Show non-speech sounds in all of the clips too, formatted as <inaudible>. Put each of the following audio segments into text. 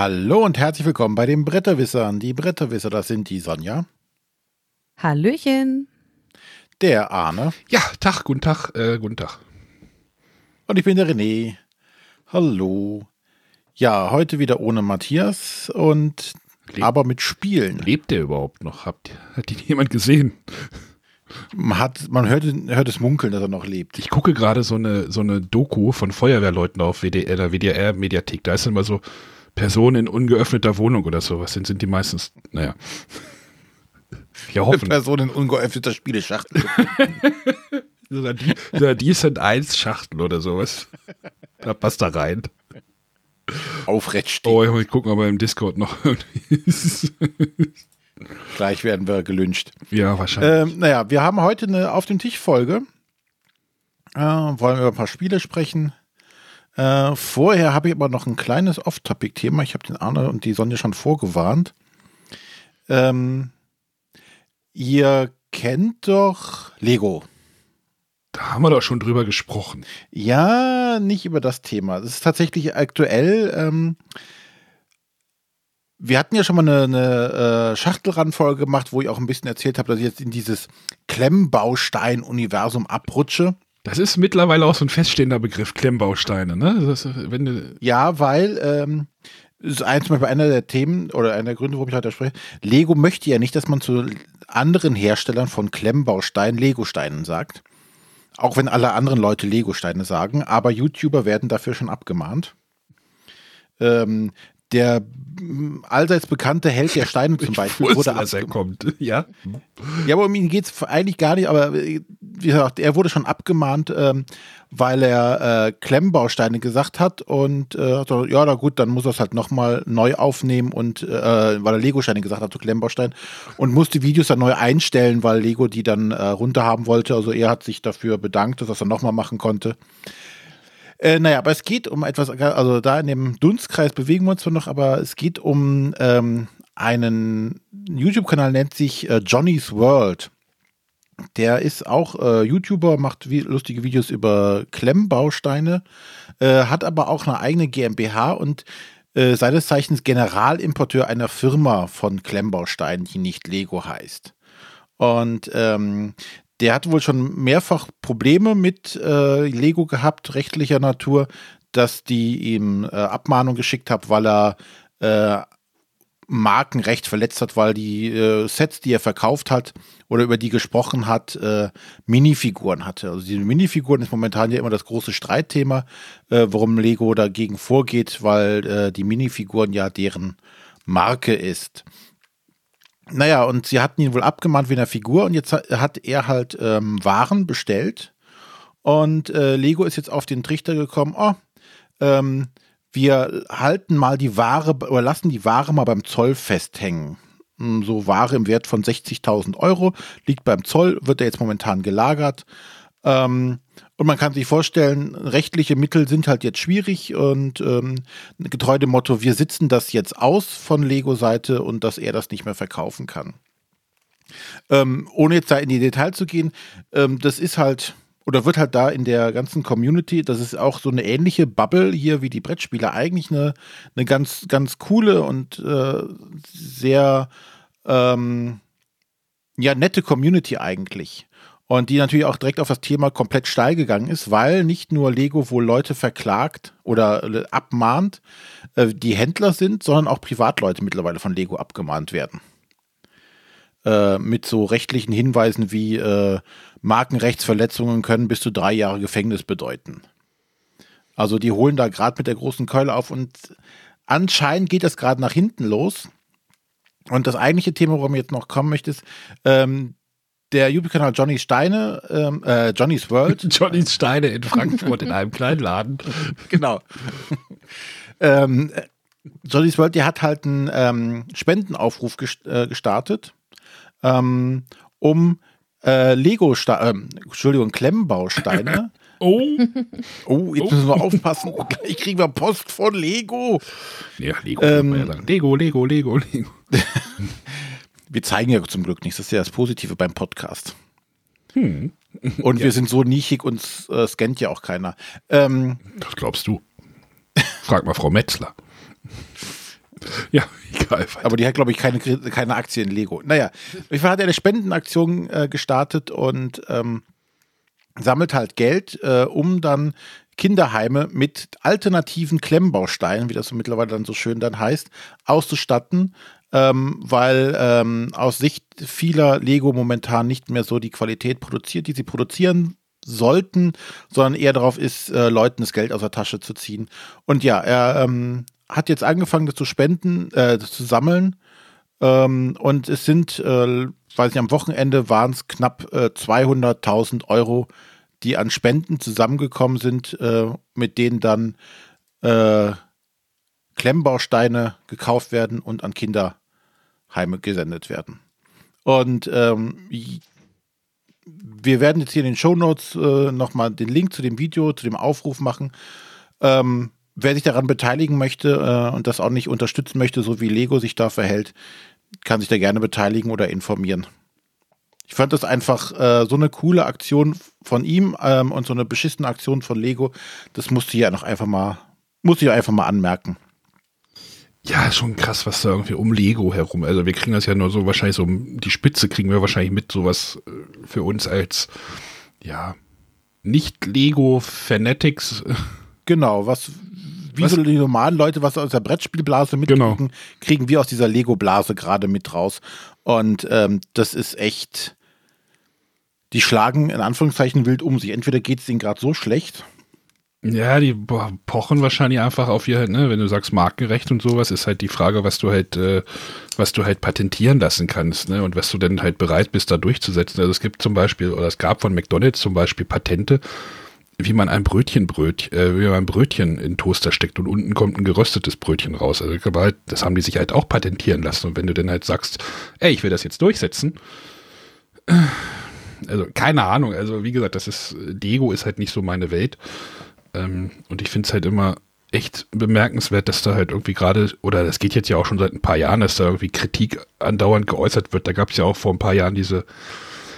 Hallo und herzlich willkommen bei den Bretterwissern. Die Bretterwisser, das sind die Sonja. Hallöchen. Der Arne. Ja, Tag, guten Tag, äh, guten Tag. Und ich bin der René. Hallo. Ja, heute wieder ohne Matthias und Leb aber mit Spielen. Lebt der überhaupt noch? Hat, hat ihn jemand gesehen? Man, hat, man hört, hört es munkeln, dass er noch lebt. Ich gucke gerade so eine, so eine Doku von Feuerwehrleuten auf WDR, der WDR-Mediathek. Da ist immer so Personen in ungeöffneter Wohnung oder sowas. Sind, sind die meistens, naja. <laughs> Ja, hoffen. Personen in ungeöffneter Spieleschachtel. so <laughs> eine Decent 1 Schachtel oder sowas. Da passt da rein. Aufrecht Oh, ich muss gucken, ob er im Discord noch ist. <laughs> Gleich werden wir gelünscht. Ja, wahrscheinlich. Ähm, naja, wir haben heute eine Auf dem Tisch Folge. Äh, wollen über ein paar Spiele sprechen. Äh, vorher habe ich aber noch ein kleines Off-Topic-Thema. Ich habe den Arne und die Sonja schon vorgewarnt. Ähm, ihr kennt doch Lego. Da haben wir doch schon drüber gesprochen. Ja, nicht über das Thema. Das ist tatsächlich aktuell. Ähm, wir hatten ja schon mal eine, eine äh, Schachtelrandfolge gemacht, wo ich auch ein bisschen erzählt habe, dass ich jetzt in dieses Klemmbaustein-Universum abrutsche. Das ist mittlerweile auch so ein feststehender Begriff, Klemmbausteine, ne? Das, du ja, weil ähm, ist eins Mal einer der Themen oder einer der Gründe, warum ich heute spreche. Lego möchte ja nicht, dass man zu anderen Herstellern von Klemmbausteinen Lego-Steinen sagt. Auch wenn alle anderen Leute Lego-Steine sagen, aber YouTuber werden dafür schon abgemahnt. Ähm, der allseits bekannte Held der Steine zum Beispiel ich wusste, wurde dass er kommt. Ja. Ja, aber um ihn geht es eigentlich gar nicht, aber wie gesagt, er wurde schon abgemahnt, ähm, weil er äh, Klemmbausteine gesagt hat und äh, so, ja, na gut, dann muss er es halt nochmal neu aufnehmen und äh, weil er Lego-Steine gesagt hat, so Klemmbaustein und musste Videos dann neu einstellen, weil Lego die dann äh, runter haben wollte. Also er hat sich dafür bedankt, dass er es dann nochmal machen konnte. Äh, naja, aber es geht um etwas, also da in dem Dunstkreis bewegen wir uns zwar noch, aber es geht um ähm, einen YouTube-Kanal, nennt sich äh, Johnny's World. Der ist auch äh, YouTuber, macht wie, lustige Videos über Klemmbausteine, äh, hat aber auch eine eigene GmbH und äh, seines Zeichens Generalimporteur einer Firma von Klemmbausteinen, die nicht Lego heißt. Und ähm, der hat wohl schon mehrfach Probleme mit äh, Lego gehabt, rechtlicher Natur, dass die ihm äh, Abmahnung geschickt haben, weil er äh, Markenrecht verletzt hat, weil die äh, Sets, die er verkauft hat oder über die gesprochen hat, äh, Minifiguren hatte. Also diese Minifiguren ist momentan ja immer das große Streitthema, äh, warum Lego dagegen vorgeht, weil äh, die Minifiguren ja deren Marke ist. Naja, und sie hatten ihn wohl abgemahnt wie eine Figur und jetzt hat er halt ähm, Waren bestellt. Und äh, Lego ist jetzt auf den Trichter gekommen, oh, ähm, wir halten mal die Ware oder lassen die Ware mal beim Zoll festhängen. Hm, so Ware im Wert von 60.000 Euro liegt beim Zoll, wird er jetzt momentan gelagert. Ähm, und man kann sich vorstellen, rechtliche Mittel sind halt jetzt schwierig und ähm, getreu dem Motto, wir sitzen das jetzt aus von Lego-Seite und dass er das nicht mehr verkaufen kann. Ähm, ohne jetzt da in die Details zu gehen, ähm, das ist halt oder wird halt da in der ganzen Community, das ist auch so eine ähnliche Bubble hier wie die Brettspieler, eigentlich eine, eine ganz, ganz coole und äh, sehr ähm, ja, nette Community eigentlich. Und die natürlich auch direkt auf das Thema komplett steil gegangen ist, weil nicht nur Lego wohl Leute verklagt oder äh, abmahnt, äh, die Händler sind, sondern auch Privatleute mittlerweile von Lego abgemahnt werden. Äh, mit so rechtlichen Hinweisen wie Markenrechtsverletzungen können bis zu drei Jahre Gefängnis bedeuten. Also die holen da gerade mit der großen Keule auf und anscheinend geht das gerade nach hinten los. Und das eigentliche Thema, worum ich jetzt noch kommen möchte, ist, ähm, der YouTube-Kanal Johnny Steine, ähm, äh, Johnny's World. <laughs> Johnny's Steine in Frankfurt in einem kleinen Laden. <laughs> Genau. ähm, Johnny's World, der hat halt einen ähm, Spendenaufruf gest äh, gestartet, ähm, um äh, Lego, äh, Entschuldigung, Klemmbausteine. <laughs> oh. Oh, jetzt oh. müssen wir aufpassen. Gleich kriegen wir Post von Lego. Ja, Lego. Ähm, Lego, Lego, Lego, Lego. Wir zeigen ja zum Glück nichts. Das ist ja das Positive beim Podcast. Hm. Und <laughs> ja. wir sind so nischig, uns äh, scannt ja auch keiner. Ähm, das glaubst du. Frag mal Frau Metzler. <laughs> Ja, egal. Aber die hat, glaube ich, keine, keine Aktie in Lego. Naja, ich hat eine Spendenaktion äh, gestartet und ähm, sammelt halt Geld, äh, um dann Kinderheime mit alternativen Klemmbausteinen, wie das so mittlerweile dann so schön dann heißt, auszustatten, ähm, weil ähm, aus Sicht vieler Lego momentan nicht mehr so die Qualität produziert, die sie produzieren sollten, sondern eher darauf ist, äh, Leuten das Geld aus der Tasche zu ziehen. Und ja, er ähm, hat jetzt angefangen, das zu spenden, äh, das zu sammeln. Ähm, und es sind, äh, weiß ich, am Wochenende waren es knapp äh, 200.000 Euro, die an Spenden zusammengekommen sind, äh, mit denen dann äh, Klemmbausteine gekauft werden und an Kinderheime gesendet werden. Und ähm, wir werden jetzt hier in den Show Notes äh, nochmal den Link zu dem Video, zu dem Aufruf machen. Ähm, wer sich daran beteiligen möchte äh, und das auch nicht unterstützen möchte, so wie Lego sich da verhält, kann sich da gerne beteiligen oder informieren. Ich fand das einfach äh, so eine coole Aktion von ihm ähm, und so eine beschissene Aktion von Lego. Das musste ich ja noch einfach mal, musste ich einfach mal anmerken. Ja, schon krass, was da irgendwie um Lego herum. Also wir kriegen das ja nur so wahrscheinlich so die Spitze kriegen wir wahrscheinlich mit sowas äh, für uns als ja nicht Lego Fanatics. Genau, was wie was? so die normalen Leute was aus der Brettspielblase mitkriegen, genau. kriegen wir aus dieser Lego Blase gerade mit raus. Und ähm, das ist echt die schlagen in Anführungszeichen wild um sich. Entweder geht es ihnen gerade so schlecht. Ja, die pochen wahrscheinlich einfach auf ihr, ne, wenn du sagst Markenrecht und sowas, ist halt die Frage, was du halt, äh, was du halt patentieren lassen kannst, ne, und was du denn halt bereit bist, da durchzusetzen. Also es gibt zum Beispiel, oder es gab von McDonalds zum Beispiel Patente, wie man ein Brötchen bröt, äh, wie man ein Brötchen in Toaster steckt und unten kommt ein geröstetes Brötchen raus. Also halt, das haben die sich halt auch patentieren lassen. Und wenn du dann halt sagst, ey, ich will das jetzt durchsetzen, äh, also keine Ahnung. Also wie gesagt, das ist Dego ist halt nicht so meine Welt. Ähm, und ich finde es halt immer echt bemerkenswert, dass da halt irgendwie gerade, oder das geht jetzt ja auch schon seit ein paar Jahren, dass da irgendwie Kritik andauernd geäußert wird. Da gab es ja auch vor ein paar Jahren diese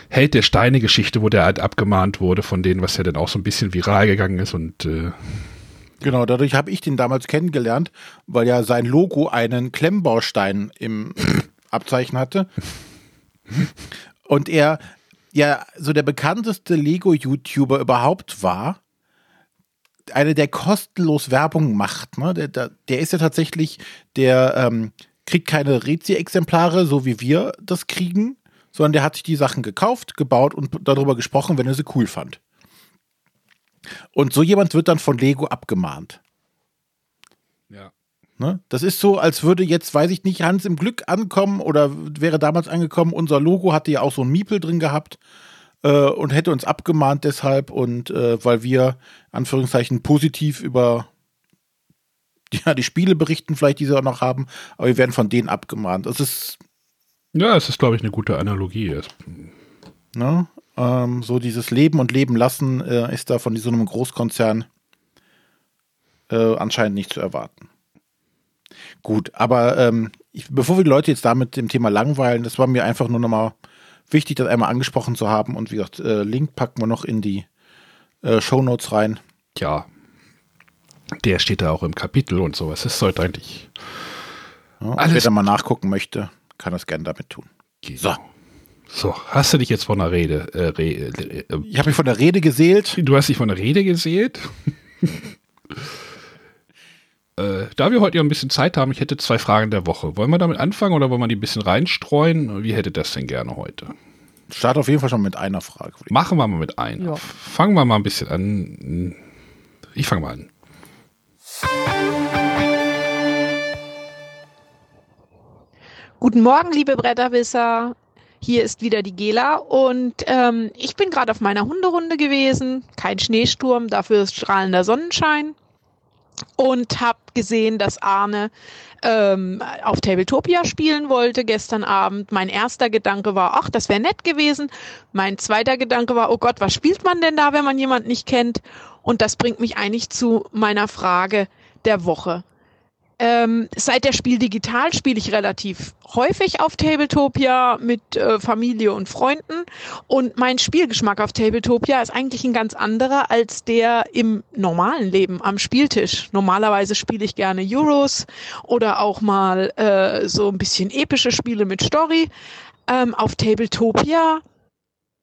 Held der Steine-Geschichte, wo der halt abgemahnt wurde von denen, was ja dann auch so ein bisschen viral gegangen ist und äh, Genau, dadurch habe ich den damals kennengelernt, weil ja sein Logo einen Klemmbaustein im <laughs> Abzeichen hatte. Und er ja so der bekannteste Lego-YouTuber überhaupt war, eine, der kostenlos Werbung macht. Ne? Der, der, der ist ja tatsächlich, der ähm, kriegt keine Rezi-Exemplare, so wie wir das kriegen, sondern der hat sich die Sachen gekauft, gebaut und darüber gesprochen, wenn er sie cool fand. Und so jemand wird dann von Lego abgemahnt. Ja. Ne? Das ist so, als würde jetzt, weiß ich nicht, Hans im Glück ankommen oder wäre damals angekommen, unser Logo hatte ja auch so ein Miepel drin gehabt äh, und hätte uns abgemahnt deshalb und äh, weil wir, Anführungszeichen, positiv über <laughs> ja, die Spiele berichten, vielleicht, die sie auch noch haben, aber wir werden von denen abgemahnt. Das ist. Ja, es ist, glaube ich, eine gute Analogie. Ne? Ähm, so dieses Leben und Leben lassen äh, ist da von so einem Großkonzern äh, anscheinend nicht zu erwarten. Gut, aber ähm, ich, bevor wir die Leute jetzt damit dem Thema langweilen, das war mir einfach nur nochmal wichtig, das einmal angesprochen zu haben. Und wie gesagt, äh, Link packen wir noch in die äh, Show Notes rein. Ja, der steht da auch im Kapitel und sowas. Das sollte eigentlich. Ja, alles wer da mal nachgucken möchte, kann das gerne damit tun. Genau. So. So, hast du dich jetzt von der Rede? Äh, Re, äh, ich habe mich von der Rede geseelt. Du hast dich von der Rede geseelt? <laughs> Äh, da wir heute ja ein bisschen Zeit haben, ich hätte zwei Fragen der Woche. Wollen wir damit anfangen oder wollen wir die ein bisschen reinstreuen? Wie hätte das denn gerne heute? Start auf jeden Fall schon mit einer Frage. Machen wir mal mit einer. Ja. Fangen wir mal ein bisschen an. Ich fange mal an. Guten Morgen, liebe Bretterwisser. Hier ist wieder die Gela und ähm, ich bin gerade auf meiner Hunderunde gewesen. Kein Schneesturm, dafür ist strahlender Sonnenschein und habe gesehen, dass Arne ähm, auf Tabletopia spielen wollte gestern Abend. Mein erster Gedanke war, ach, das wäre nett gewesen. Mein zweiter Gedanke war, oh Gott, was spielt man denn da, wenn man jemanden nicht kennt? Und das bringt mich eigentlich zu meiner Frage der Woche. Ähm, seit der Spiel digital spiele ich relativ häufig auf Tabletopia mit äh, Familie und Freunden. Und mein Spielgeschmack auf Tabletopia ist eigentlich ein ganz anderer als der im normalen Leben am Spieltisch. Normalerweise spiele ich gerne Euros oder auch mal äh, so ein bisschen epische Spiele mit Story. Ähm, auf Tabletopia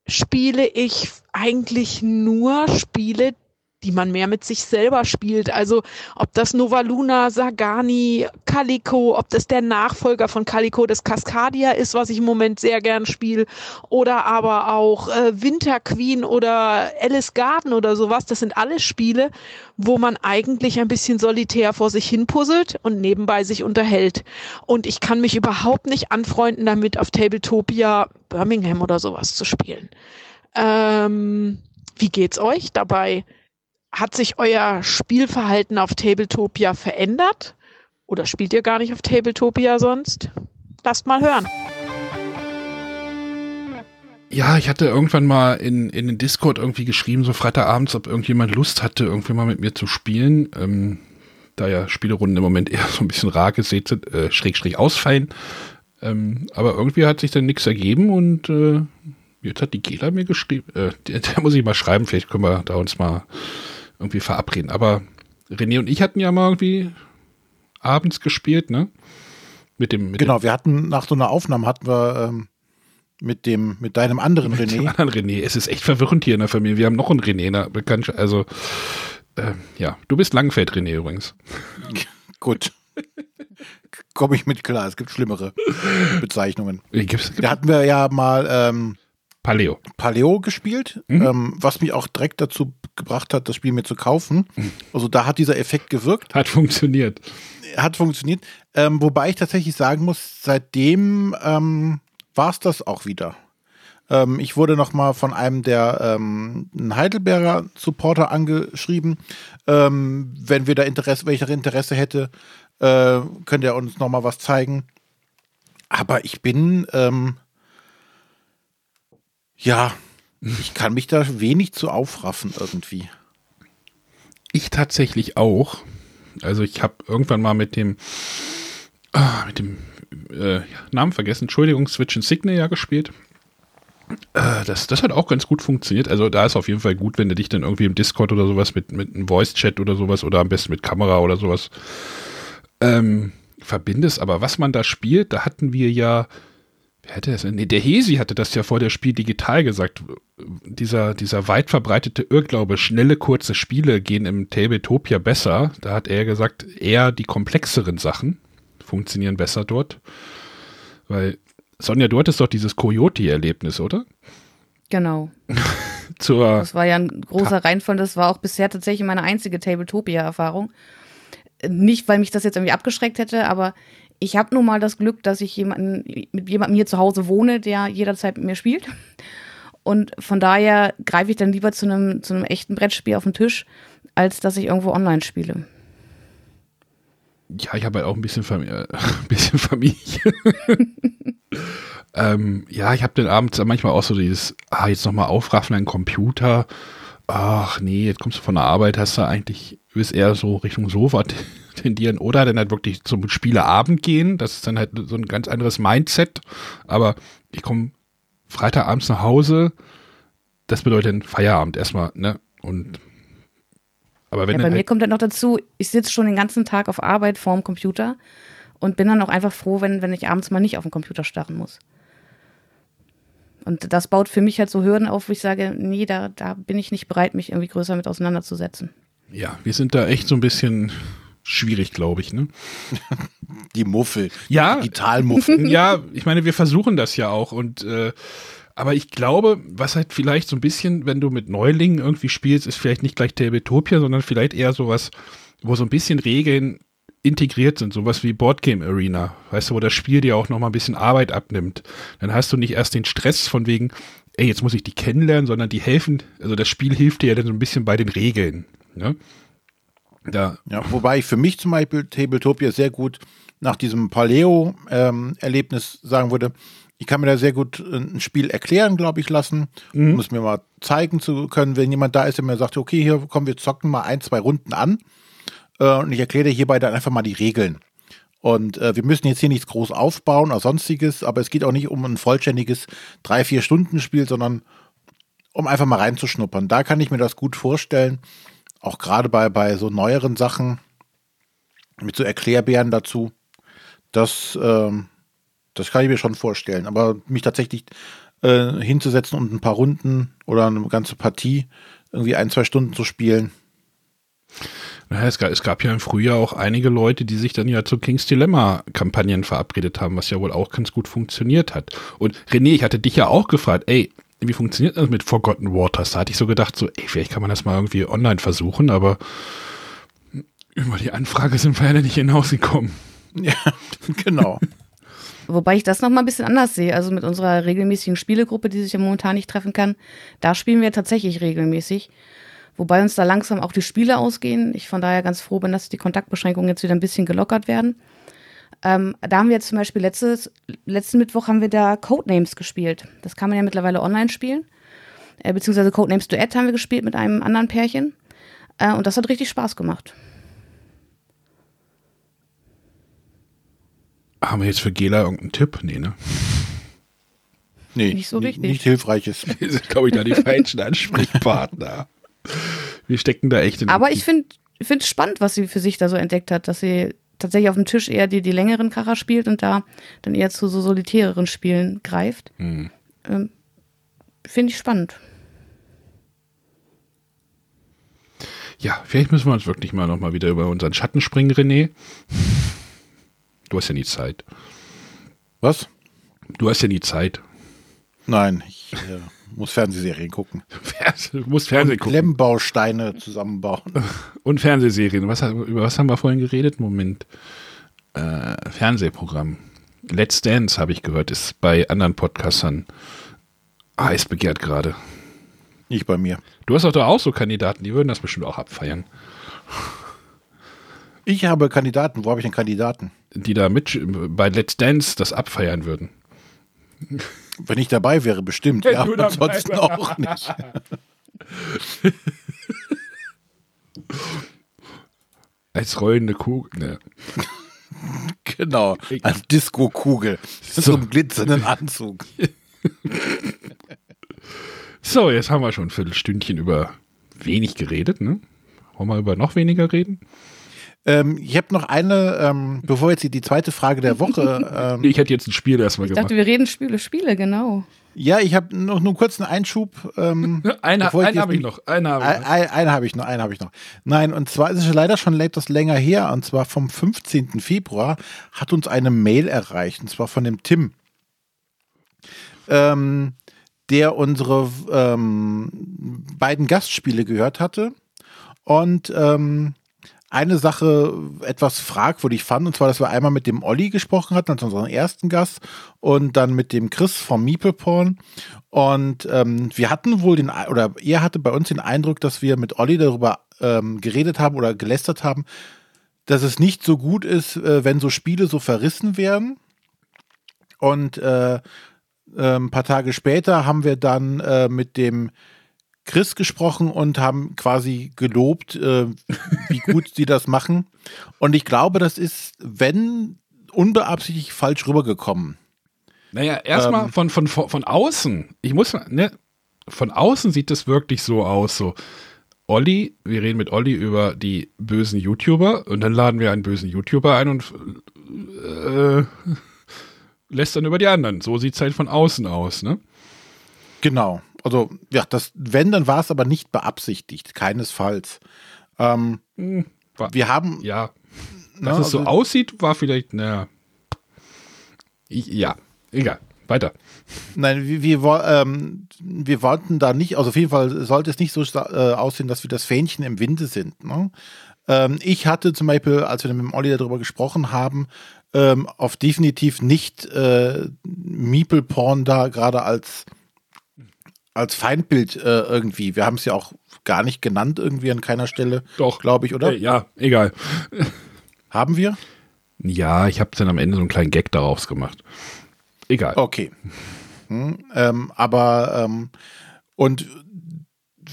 spiele ich eigentlich nur Spiele, die man mehr mit sich selber spielt. Also ob das Nova Luna, Sagani, Calico, ob das der Nachfolger von Calico, das Cascadia ist, was ich im Moment sehr gern spiele, oder aber auch äh, Winter Queen oder Alice Garden oder sowas. Das sind alles Spiele, wo man eigentlich ein bisschen solitär vor sich hin puzzelt und nebenbei sich unterhält. Und ich kann mich überhaupt nicht anfreunden damit, auf Tabletopia Birmingham oder sowas zu spielen. Ähm, wie geht's euch dabei? Hat sich euer Spielverhalten auf Tabletopia verändert? Oder spielt ihr gar nicht auf Tabletopia sonst? Lasst mal hören. Ja, ich hatte irgendwann mal in, in den Discord irgendwie geschrieben, so Freitagabends, ob irgendjemand Lust hatte, irgendwie mal mit mir zu spielen. Ähm, da ja Spielerunden im Moment eher so ein bisschen rar gesät sind, äh, schräg, schräg ausfallen. Ähm, aber irgendwie hat sich dann nichts ergeben und äh, jetzt hat die Gela mir geschrieben, äh, der, der, muss ich mal schreiben, vielleicht können wir da uns mal irgendwie verabreden. Aber René und ich hatten ja mal irgendwie abends gespielt, ne? Mit dem. Mit genau, dem wir hatten nach so einer Aufnahme hatten wir ähm, mit dem, mit deinem anderen mit René. Dem anderen René. Es ist echt verwirrend hier in der Familie. Wir haben noch einen René, ne? bekannt. Also, äh, ja, du bist Langfeld René übrigens. <laughs> Gut. Komme ich mit klar. Es gibt schlimmere Bezeichnungen. Gibt's, gibt's? Da hatten wir ja mal ähm, Paleo. Paleo gespielt, mhm. ähm, was mich auch direkt dazu gebracht hat, das Spiel mir zu kaufen. Mhm. Also da hat dieser Effekt gewirkt. Hat funktioniert. Hat funktioniert. Ähm, wobei ich tatsächlich sagen muss, seitdem ähm, war es das auch wieder. Ähm, ich wurde noch mal von einem der ähm, Heidelberger Supporter angeschrieben. Ähm, wenn wir da Interesse, welcher Interesse hätte, äh, könnte er uns noch mal was zeigen. Aber ich bin ähm, ja, ich kann mich da wenig zu aufraffen irgendwie. Ich tatsächlich auch. Also ich habe irgendwann mal mit dem ah, mit dem äh, Namen vergessen, Entschuldigung, Switch and Signal ja gespielt. Äh, das, das hat auch ganz gut funktioniert. Also da ist auf jeden Fall gut, wenn du dich dann irgendwie im Discord oder sowas mit, mit einem Voice-Chat oder sowas oder am besten mit Kamera oder sowas ähm, verbindest. Aber was man da spielt, da hatten wir ja hätte das? Nee, der Hesi hatte das ja vor der Spiel digital gesagt. Dieser, dieser weit verbreitete Irrglaube, schnelle, kurze Spiele gehen im Tabletopia besser. Da hat er gesagt, eher die komplexeren Sachen funktionieren besser dort. Weil, Sonja, du hattest doch dieses Coyote-Erlebnis, oder? Genau. <laughs> Zur das war ja ein großer Reinfall. Das war auch bisher tatsächlich meine einzige Tabletopia-Erfahrung. Nicht, weil mich das jetzt irgendwie abgeschreckt hätte, aber ich habe nun mal das Glück, dass ich jemanden, mit jemandem hier zu Hause wohne, der jederzeit mit mir spielt. Und von daher greife ich dann lieber zu einem, zu echten Brettspiel auf den Tisch, als dass ich irgendwo online spiele. Ja, ich habe halt auch ein bisschen, Familie. <laughs> ein bisschen Familie. <laughs> ähm, ja, ich habe den Abend manchmal auch so dieses, ah, jetzt nochmal aufraffen, ein Computer. Ach nee, jetzt kommst du von der Arbeit, hast du eigentlich, bist eher so Richtung Sofa <laughs> tendieren oder dann halt wirklich zum Spieleabend gehen. Das ist dann halt so ein ganz anderes Mindset. Aber ich komme Freitagabends nach Hause. Das bedeutet dann Feierabend erstmal, ne? Und aber wenn ja, bei halt mir kommt dann noch dazu, ich sitze schon den ganzen Tag auf Arbeit vorm Computer und bin dann auch einfach froh, wenn, wenn ich abends mal nicht auf den Computer starren muss. Und das baut für mich halt so Hürden auf, wo ich sage, nee, da, da bin ich nicht bereit, mich irgendwie größer mit auseinanderzusetzen. Ja, wir sind da echt so ein bisschen schwierig, glaube ich, ne? <laughs> Die Muffel. Ja. Digitalmuffel. <laughs> Ja, ich meine, wir versuchen das ja auch und äh, aber ich glaube, was halt vielleicht so ein bisschen, wenn du mit Neulingen irgendwie spielst, ist vielleicht nicht gleich Tabletopia, sondern vielleicht eher sowas, wo so ein bisschen Regeln integriert sind, sowas wie Boardgame Arena, weißt du, wo das Spiel dir auch noch mal ein bisschen Arbeit abnimmt. Dann hast du nicht erst den Stress von wegen, ey, jetzt muss ich die kennenlernen, sondern die helfen, also das Spiel hilft dir ja dann so ein bisschen bei den Regeln. Ne? Ja. ja, wobei ich für mich zum Beispiel Tabletopia sehr gut nach diesem Paleo-Erlebnis ähm, sagen würde, ich kann mir da sehr gut äh, ein Spiel erklären, glaube ich, lassen, mhm. um es mir mal zeigen zu können, wenn jemand da ist, der mir sagt, okay, hier kommen wir zocken mal ein, zwei Runden an äh, und ich erkläre dir hierbei dann einfach mal die Regeln. Und äh, wir müssen jetzt hier nichts groß aufbauen oder sonstiges, aber es geht auch nicht um ein vollständiges drei, vier Stunden Spiel, sondern um einfach mal reinzuschnuppern. Da kann ich mir das gut vorstellen. Auch gerade bei, bei so neueren Sachen mit so Erklärbären dazu. Das, ähm, das kann ich mir schon vorstellen. Aber mich tatsächlich äh, hinzusetzen und ein paar Runden oder eine ganze Partie irgendwie ein, zwei Stunden zu spielen. Naja, es gab, es gab ja im Frühjahr auch einige Leute, die sich dann ja zu King's Dilemma-Kampagnen verabredet haben, was ja wohl auch ganz gut funktioniert hat. Und René, ich hatte dich ja auch gefragt, ey, wie funktioniert das mit Forgotten Waters? Da hatte ich so gedacht, so, ey, vielleicht kann man das mal irgendwie online versuchen, aber über die Anfrage sind wir ja nicht hinausgekommen. <laughs> Ja, genau. Wobei ich das nochmal ein bisschen anders sehe. Also mit unserer regelmäßigen Spielegruppe, die sich ja momentan nicht treffen kann, da spielen wir tatsächlich regelmäßig. Wobei uns da langsam auch die Spiele ausgehen. Ich von daher ganz froh bin, dass die Kontaktbeschränkungen jetzt wieder ein bisschen gelockert werden. Ähm, da haben wir jetzt zum Beispiel letztes, letzten Mittwoch haben wir da Codenames gespielt. Das kann man ja mittlerweile online spielen. Äh, beziehungsweise Codenames Duett haben wir gespielt mit einem anderen Pärchen. Äh, und das hat richtig Spaß gemacht. Haben wir jetzt für Gela irgendeinen Tipp? Nee, ne? Nee, Nicht so richtig. Nicht hilfreiches. <laughs> Wir sind, glaube ich, da die falschen Ansprechpartner. Wir stecken da echt in Aber ich finde es spannend, was sie für sich da so entdeckt hat, dass sie tatsächlich auf dem Tisch eher die, die längeren Kracher spielt und da dann eher zu so solitäreren Spielen greift. Hm. Ähm, finde ich spannend. Ja, vielleicht müssen wir uns wirklich mal noch mal wieder über unseren Schatten springen, René. Du hast ja nie Zeit. Was? Du hast ja nie Zeit. Nein, ich äh, muss Fernsehserien gucken. Du musst Fernsehen gucken. Klemmbausteine zusammenbauen. <laughs> Und Fernsehserien. Was, über was haben wir vorhin geredet? Moment. Äh, Fernsehprogramm. Let's Dance, habe ich gehört, ist bei anderen Podcastern heiß begehrt gerade. Nicht bei mir. Du hast doch da auch so Kandidaten, die würden das bestimmt auch abfeiern. Ich habe Kandidaten. Wo habe ich denn Kandidaten? Die da mit bei Let's Dance das abfeiern würden. Wenn ich dabei wäre, bestimmt. Wenn ja, du dabei ansonsten wärst. auch nicht. <laughs> Als rollende Kugel. Ne. Genau. Als Disco-Kugel. So. So einem glitzernden Anzug. <laughs> So, jetzt haben wir schon ein Viertelstündchen über wenig geredet, ne? Wollen wir über noch weniger reden? Ähm, ich habe noch eine, ähm, bevor jetzt die, zweite Frage der Woche. <laughs> Ähm, Nee, ich hätte jetzt ein Spiel erstmal Ich gemacht. dachte, wir reden Spiele, Spiele, genau. ja, ich habe noch nur kurz einen Einschub. Ähm, <laughs> einen jetzt habe ich noch. Eine habe ich Ein, noch. ein, einen habe ich noch, einen habe ich noch. Nein, und zwar ist es leider schon etwas länger her, und zwar vom 15. Februar hat uns eine Mail erreicht, und zwar von dem Tim, ähm, der unsere ähm, beiden Gastspiele gehört hatte und ähm, eine Sache etwas fragwürdig fand, und zwar, dass wir einmal mit dem Olli gesprochen hatten, als unseren ersten Gast, und dann mit dem Chris vom Meeple Porn. Und ähm, wir hatten wohl den, oder er hatte bei uns den Eindruck, dass wir mit Olli darüber ähm, geredet haben oder gelästert haben, dass es nicht so gut ist, äh, wenn so Spiele so verrissen werden. Und äh, äh, ein paar Tage später haben wir dann äh, mit dem Chris gesprochen und haben quasi gelobt, äh, wie gut sie das machen. Und ich glaube, das ist, wenn unbeabsichtigt falsch rübergekommen. Naja, erstmal Ähm. von, von, von, von außen. Ich muss, ne, von außen sieht es wirklich so aus, so. Olli, wir reden mit Olli über die bösen YouTuber und dann laden wir einen bösen YouTuber ein und äh, lässt dann über die anderen. So sieht es halt von außen aus, ne? Genau. Also, ja, das, wenn, dann war es aber nicht beabsichtigt, keinesfalls. Ähm, Hm, war, wir haben, ja, ne, dass es so also- aussieht, war vielleicht, naja. Ja, egal. Weiter. Nein, wir, wir, ähm, wir wollten da nicht, also auf jeden Fall sollte es nicht so äh, aussehen, dass wir das Fähnchen im Winde sind. Ne? Ähm, ich hatte zum Beispiel, als wir mit dem Olli darüber gesprochen haben, ähm, auf definitiv nicht äh, Meeple Porn da gerade als, als Feindbild äh, irgendwie. Wir haben es ja auch gar nicht genannt irgendwie an keiner Stelle, Doch. glaube ich, oder? Äh, ja, egal. Haben wir? Ja, ich habe dann am Ende so einen kleinen Gag daraus gemacht. Egal. Okay. Hm, ähm, aber ähm, und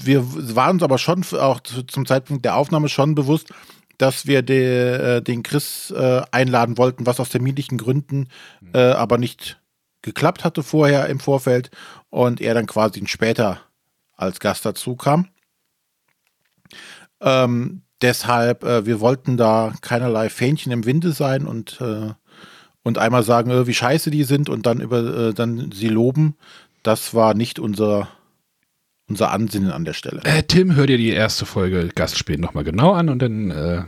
wir waren uns aber schon auch zu, zum Zeitpunkt der Aufnahme schon bewusst, dass wir de, äh, den Chris äh, einladen wollten, was aus terminlichen Gründen äh, aber nicht geklappt hatte vorher im Vorfeld und er dann quasi später als Gast dazu kam. Ähm, deshalb, äh, wir wollten da keinerlei Fähnchen im Winde sein und, äh, und einmal sagen, äh, wie scheiße die sind und dann über dann sie loben. Das war nicht unser unser Ansinnen an der Stelle. Äh, Tim, hör dir die erste Folge Gastspiel nochmal genau an und dann äh,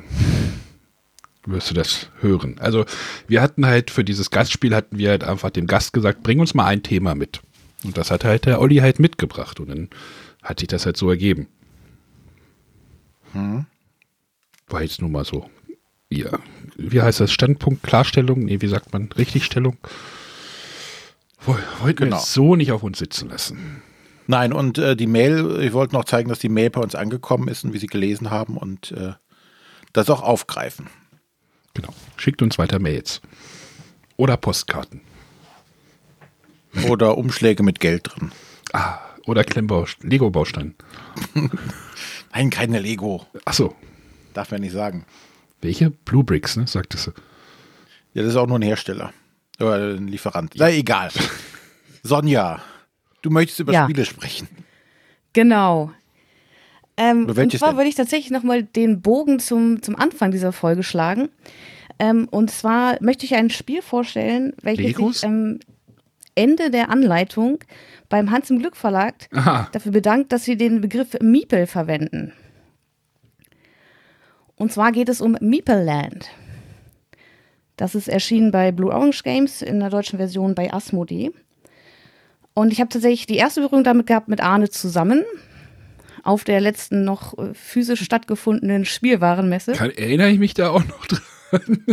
wirst du das hören. Also wir hatten halt für dieses Gastspiel hatten wir halt einfach dem Gast gesagt, bring uns mal ein Thema mit. Und das hat halt der Olli halt mitgebracht und dann hat sich das halt so ergeben. Hm. War jetzt nur mal so. Ja, wie heißt das? Standpunkt, Klarstellung? Nee, wie sagt man? Richtigstellung? Wollten genau. wir so nicht auf uns sitzen lassen. Nein, und äh, die Mail, ich wollte noch zeigen, dass die Mail bei uns angekommen ist und wie sie gelesen haben und äh, das auch aufgreifen. Genau. Schickt uns weiter Mails. Oder Postkarten. Oder Umschläge mit Geld drin. Ah, oder Klemmbau, Lego-Baustein. <laughs> Nein, keine Lego. Ach so. Darf man nicht sagen. Welche? Blue Bricks, ne? Sagtest du. Ja, das ist auch nur ein Hersteller. Oder ein Lieferant. Na, egal. <laughs> Sonja. Du möchtest über ja. Spiele sprechen. Genau. Ähm, und zwar würde ich tatsächlich nochmal den Bogen zum, zum Anfang dieser Folge schlagen. Ähm, und zwar möchte ich ein Spiel vorstellen, welches sich ähm, Ende der Anleitung beim Hans im Glück Verlag Aha. dafür bedankt, dass sie den Begriff Meeple verwenden. Und zwar geht es um Meeple Land. Das ist erschienen bei Blue Orange Games in der deutschen Version bei Asmodee. Und ich habe tatsächlich die erste Berührung damit gehabt mit Arne zusammen auf der letzten noch äh, physisch stattgefundenen Spielwarenmesse. Kann, erinnere ich mich da auch noch <laughs> dran?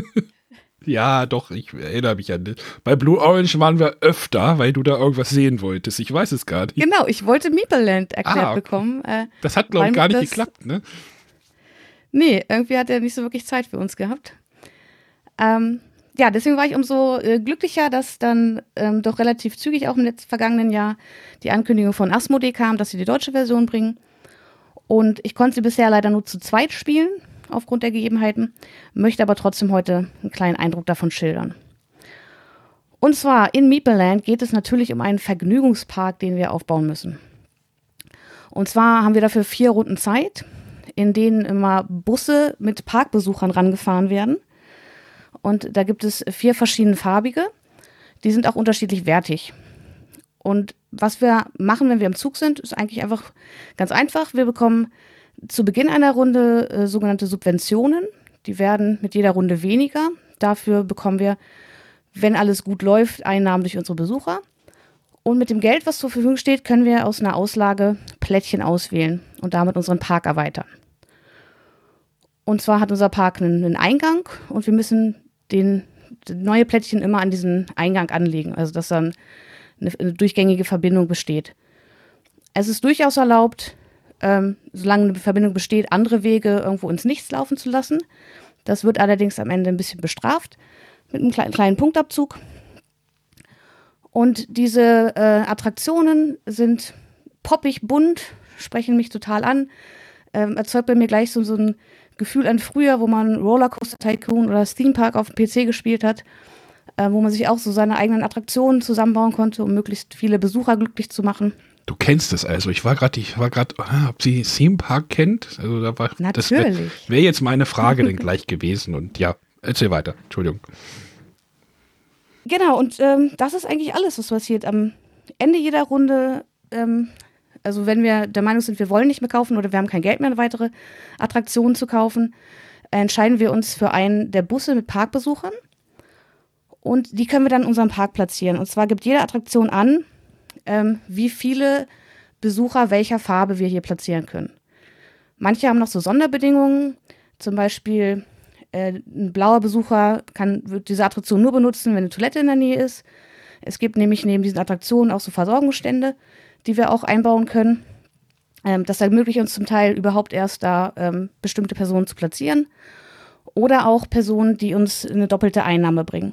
ja, doch, ich erinnere mich an das. Bei Blue Orange waren wir öfter, weil du da irgendwas sehen wolltest. Ich weiß es gar nicht. Genau, ich wollte Meepleland erklärt ah, okay. bekommen. Äh, das hat, glaube ich, gar nicht geklappt, ne? Nee, irgendwie hat er nicht so wirklich Zeit für uns gehabt. Ähm, ja, deswegen war ich umso äh, glücklicher, dass dann ähm, doch relativ zügig auch im letzten vergangenen Jahr die Ankündigung von Asmodee kam, dass sie die deutsche Version bringen. Und ich konnte sie bisher leider nur zu zweit spielen, aufgrund der Gegebenheiten, möchte aber trotzdem heute einen kleinen Eindruck davon schildern. Und zwar in Meepleland geht es natürlich um einen Vergnügungspark, den wir aufbauen müssen. Und zwar haben wir dafür vier Runden Zeit, in denen immer Busse mit Parkbesuchern rangefahren werden – und da gibt es vier verschiedene farbige. Die sind auch unterschiedlich wertig. Und was wir machen, wenn wir im Zug sind, ist eigentlich einfach ganz einfach. Wir bekommen zu Beginn einer Runde äh, sogenannte Subventionen. Die werden mit jeder Runde weniger. Dafür bekommen wir, wenn alles gut läuft, Einnahmen durch unsere Besucher. Und mit dem Geld, was zur Verfügung steht, können wir aus einer Auslage Plättchen auswählen und damit unseren Park erweitern. Und zwar hat unser Park einen Eingang und wir müssen den neue Plättchen immer an diesen Eingang anlegen, also dass dann eine, durchgängige Verbindung besteht. Es ist durchaus erlaubt, ähm, solange eine Verbindung besteht, andere Wege irgendwo ins Nichts laufen zu lassen. Das wird allerdings am Ende ein bisschen bestraft mit einem kleinen, kleinen Punktabzug. Und diese äh, Attraktionen sind poppig bunt, sprechen mich total an, ähm, erzeugt bei mir gleich so, so ein Gefühl an früher, wo man Rollercoaster Tycoon oder Theme Park auf dem PC gespielt hat, äh, wo man sich auch so seine eigenen Attraktionen zusammenbauen konnte, um möglichst viele Besucher glücklich zu machen. Du kennst es also. Ich war gerade, ich war gerade, ah, ob sie Theme Park kennt. Also da war, Natürlich. Das wäre wär jetzt meine Frage dann <laughs> gleich gewesen. Und ja, erzähl weiter. Entschuldigung. Genau, und ähm, das ist eigentlich alles, was passiert. Am Ende jeder Runde ähm, also wenn wir der Meinung sind, wir wollen nicht mehr kaufen oder wir haben kein Geld mehr, eine weitere Attraktion zu kaufen, entscheiden wir uns für einen der Busse mit Parkbesuchern. Und die können wir dann in unserem Park platzieren. Und zwar gibt jede Attraktion an, ähm, wie viele Besucher welcher Farbe wir hier platzieren können. Manche haben noch so Sonderbedingungen, zum Beispiel äh, ein blauer Besucher kann, wird diese Attraktion nur benutzen, wenn eine Toilette in der Nähe ist. Es gibt nämlich neben diesen Attraktionen auch so Versorgungsstände die wir auch einbauen können. Ähm, das ermöglicht uns zum Teil überhaupt erst da ähm, bestimmte Personen zu platzieren oder auch Personen, die uns eine doppelte Einnahme bringen.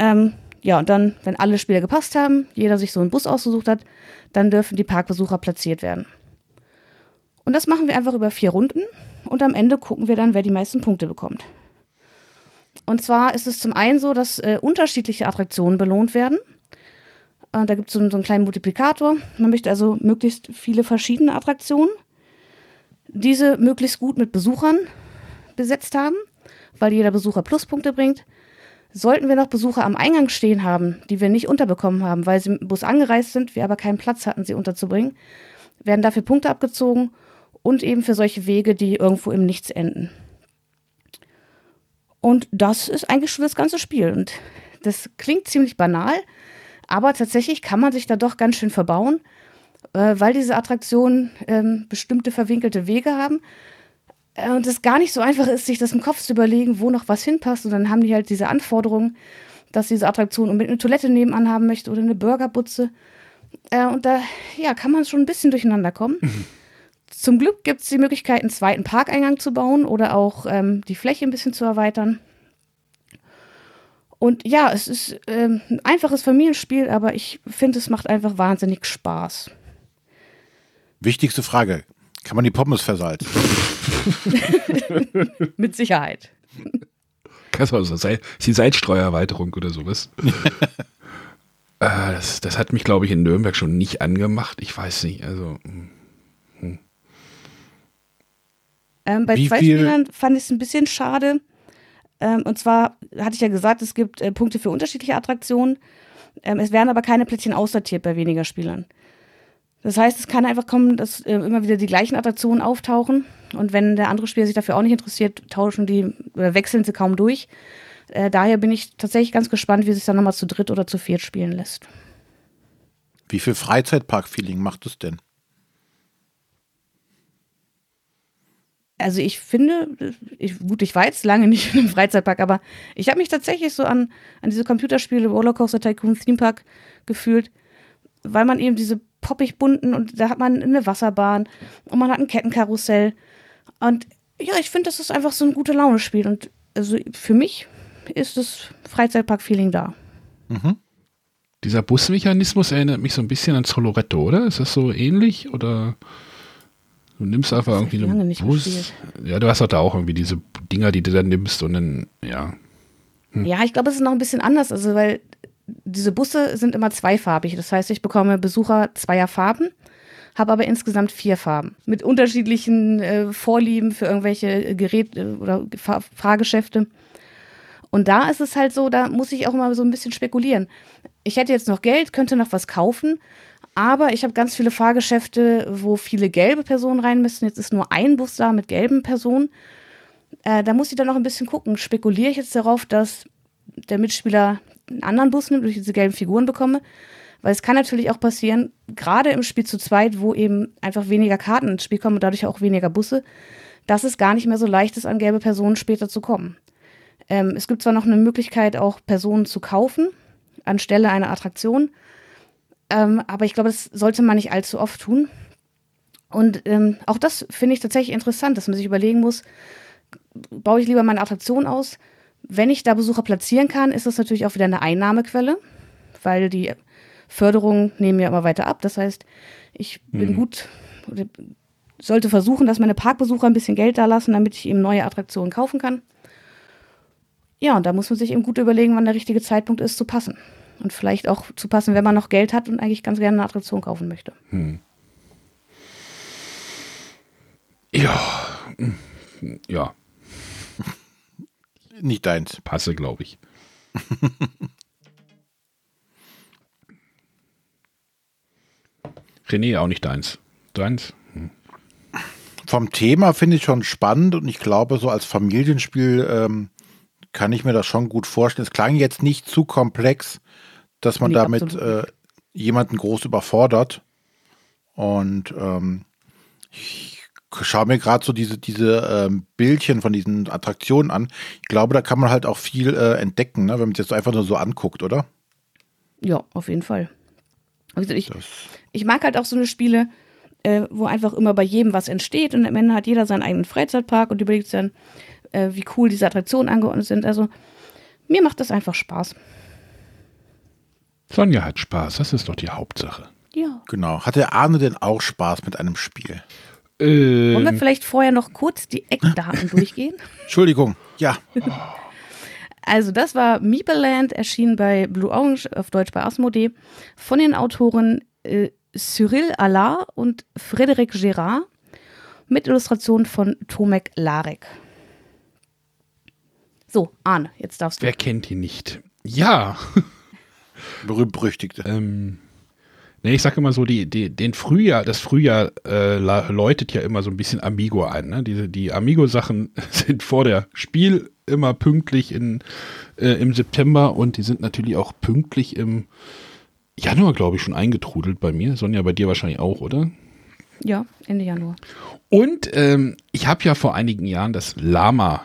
Ähm, ja, und dann, wenn alle Spieler gepasst haben, jeder sich so einen Bus ausgesucht hat, dann dürfen die Parkbesucher platziert werden. Und das machen wir einfach über vier Runden. und am Ende gucken wir dann, wer die meisten Punkte bekommt. Und zwar ist es zum einen so, dass äh, unterschiedliche Attraktionen belohnt werden. Äh, da gibt es so, so einen kleinen Multiplikator. Man möchte also möglichst viele verschiedene Attraktionen. Diese möglichst gut mit Besuchern besetzt haben, weil jeder Besucher Pluspunkte bringt. Sollten wir noch Besucher am Eingang stehen haben, die wir nicht unterbekommen haben, weil sie mit dem Bus angereist sind, wir aber keinen Platz hatten, sie unterzubringen, werden dafür Punkte abgezogen und eben für solche Wege, die irgendwo im Nichts enden. Und das ist eigentlich schon das ganze Spiel. Und das klingt ziemlich banal, aber tatsächlich kann man sich da doch ganz schön verbauen, äh, weil diese Attraktionen ähm, bestimmte verwinkelte Wege haben. Äh, und es gar nicht so einfach ist, sich das im Kopf zu überlegen, wo noch was hinpasst. Und dann haben die halt diese Anforderungen, dass diese Attraktion unbedingt eine Toilette nebenan haben möchte oder eine Burgerbutze. Äh, und da ja, kann man schon ein bisschen durcheinander kommen. Zum Glück gibt es die Möglichkeit, einen zweiten Parkeingang zu bauen oder auch ähm, die Fläche ein bisschen zu erweitern. Und ja, es ist ähm, ein einfaches Familienspiel, aber ich finde, es macht einfach wahnsinnig Spaß. Wichtigste Frage: Kann man die Pommes versalzen? <laughs> Mit Sicherheit. Das ist die Salzstreuerweiterung oder sowas. <laughs> äh, das, das hat mich, glaube ich, in Nürnberg schon nicht angemacht. Ich weiß nicht. Also. Hm. hm. Ähm, bei Wie zwei viel? Spielern fand ich es ein bisschen schade. Ähm, und zwar hatte ich ja gesagt, es gibt äh, Punkte für unterschiedliche Attraktionen. Ähm, es werden aber keine Plättchen aussortiert bei weniger Spielern. Das heißt, es kann einfach kommen, dass äh, immer wieder die gleichen Attraktionen auftauchen. Und wenn der andere Spieler sich dafür auch nicht interessiert, tauschen die oder wechseln sie kaum durch. Äh, daher bin ich tatsächlich ganz gespannt, wie sich dann nochmal zu dritt oder zu viert spielen lässt. Wie viel Freizeitpark-Feeling macht es denn? also ich finde, ich, gut, ich war jetzt lange nicht in einem Freizeitpark, aber ich habe mich tatsächlich so an, an diese Computerspiele Rollercoaster Tycoon Theme Park gefühlt, weil man eben diese poppig bunten und da hat man eine Wasserbahn und man hat ein Kettenkarussell und ja, ich finde, das ist einfach so ein gute Laune-Spiel und also für mich ist das Freizeitpark-Feeling da. Mhm. Dieser Busmechanismus erinnert mich so ein bisschen an Zoloretto, oder? Ist das so ähnlich oder? Du nimmst einfach irgendwie einen Bus. Gespielt. Ja, du hast doch da auch irgendwie diese Dinger, die du dann nimmst und dann, ja. Hm. Ja, ich glaube, es ist noch ein bisschen anders, also weil diese Busse sind immer zweifarbig. Das heißt, ich bekomme Besucher zweier Farben, habe aber insgesamt vier Farben mit unterschiedlichen äh, Vorlieben für irgendwelche Geräte äh, oder Fahr Fahrgeschäfte. Und da ist es halt so, da muss ich auch immer so ein bisschen spekulieren. Ich hätte jetzt noch Geld, könnte noch was kaufen, aber ich habe ganz viele Fahrgeschäfte, wo viele gelbe Personen rein müssen. Jetzt ist nur ein Bus da mit gelben Personen. Äh, da muss ich dann noch ein bisschen gucken. Spekuliere ich jetzt darauf, dass der Mitspieler einen anderen Bus nimmt und ich diese gelben Figuren bekomme? Weil es kann natürlich auch passieren, gerade im Spiel zu zweit, wo eben einfach weniger Karten ins Spiel kommen und dadurch auch weniger Busse, dass es gar nicht mehr so leicht ist, an gelbe Personen später zu kommen. Ähm, es gibt zwar noch eine Möglichkeit, auch Personen zu kaufen, anstelle einer Attraktion. Ähm, aber ich glaube, das sollte man nicht allzu oft tun. Und ähm, auch das finde ich tatsächlich interessant, dass man sich überlegen muss, baue ich lieber meine Attraktion aus? Wenn ich da Besucher platzieren kann, ist das natürlich auch wieder eine Einnahmequelle, weil die Förderungen nehmen ja immer weiter ab. Das heißt, ich bin mhm. gut, sollte versuchen, dass meine Parkbesucher ein bisschen Geld da lassen, damit ich eben neue Attraktionen kaufen kann. Ja, und da muss man sich eben gut überlegen, wann der richtige Zeitpunkt ist, zu passen und vielleicht auch zu passen, wenn man noch Geld hat und eigentlich ganz gerne eine Attraktion kaufen möchte. Hm. Ja, ja. Nicht deins. Passe, glaube ich. <laughs> René, auch nicht deins. Deins? Hm. Vom Thema finde ich schon spannend und ich glaube, so als Familienspiel ähm, kann ich mir das schon gut vorstellen. Es klang jetzt nicht zu komplex, dass man nee, damit äh, jemanden groß überfordert. Und ähm, ich schaue mir gerade so diese, diese ähm, Bildchen von diesen Attraktionen an. Ich glaube, da kann man halt auch viel äh, entdecken, ne? wenn man es jetzt einfach nur so anguckt, oder? Ja, auf jeden Fall. Also ich, ich mag halt auch so eine Spiele, äh, wo einfach immer bei jedem was entsteht und am Ende hat jeder seinen eigenen Freizeitpark und überlegt dann, äh, wie cool diese Attraktionen angeordnet sind. Also mir macht das einfach Spaß. Sonja hat Spaß, das ist doch die Hauptsache. Ja. Genau. Hat der Arne denn auch Spaß mit einem Spiel? Äh, Wollen wir vielleicht vorher noch kurz die Eckdaten <laughs> durchgehen? Entschuldigung, ja. <laughs> Also das war Meeple erschienen bei Blue Orange, auf Deutsch bei Asmodee, von den Autoren äh, Cyril Allard und Frédéric Gérard mit Illustrationen von Tomek Larek. So, Arne, jetzt darfst du. wer kennt ihn nicht? Ja. <laughs> Berühmt-berüchtigte. Ähm, nee, ich sage immer so, die, die, den Frühjahr, das Frühjahr äh, läutet ja immer so ein bisschen Amigo ein. Ne? Diese, die Amigo-Sachen <laughs> sind vor der Spiel immer pünktlich in, äh, im September und die sind natürlich auch pünktlich im Januar, glaube ich, schon eingetrudelt bei mir. Sonja, bei dir wahrscheinlich auch, oder? Ja, Ende Januar. Und ähm, ich habe ja vor einigen Jahren das Lama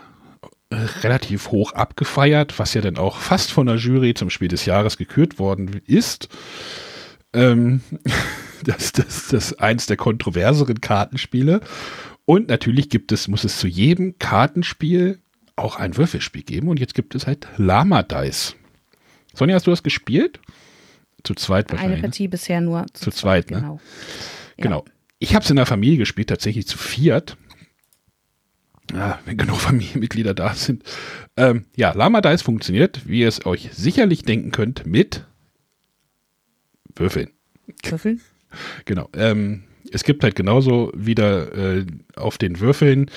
äh, relativ hoch abgefeiert, was ja dann auch fast von der Jury zum Spiel des Jahres gekürt worden ist. Ähm, <laughs> das, das, das ist eins der kontroverseren Kartenspiele. Und natürlich gibt es, muss es zu jedem Kartenspiel auch ein Würfelspiel geben. Und jetzt gibt es halt Lama Dice. Sonja, hast du das gespielt? Zu zweit Eine wahrscheinlich. ne? Partie bisher nur. Zu zweit, ne? Genau. Ja. Genau. Ich habe es in der Familie gespielt, tatsächlich zu viert. Ja, wenn genug Familienmitglieder da sind. Ähm, ja, Lama Dice funktioniert, wie ihr es euch sicherlich denken könnt, mit Würfeln. Würfeln? <laughs> Genau. Ähm, es gibt halt genauso wieder äh, auf den Würfeln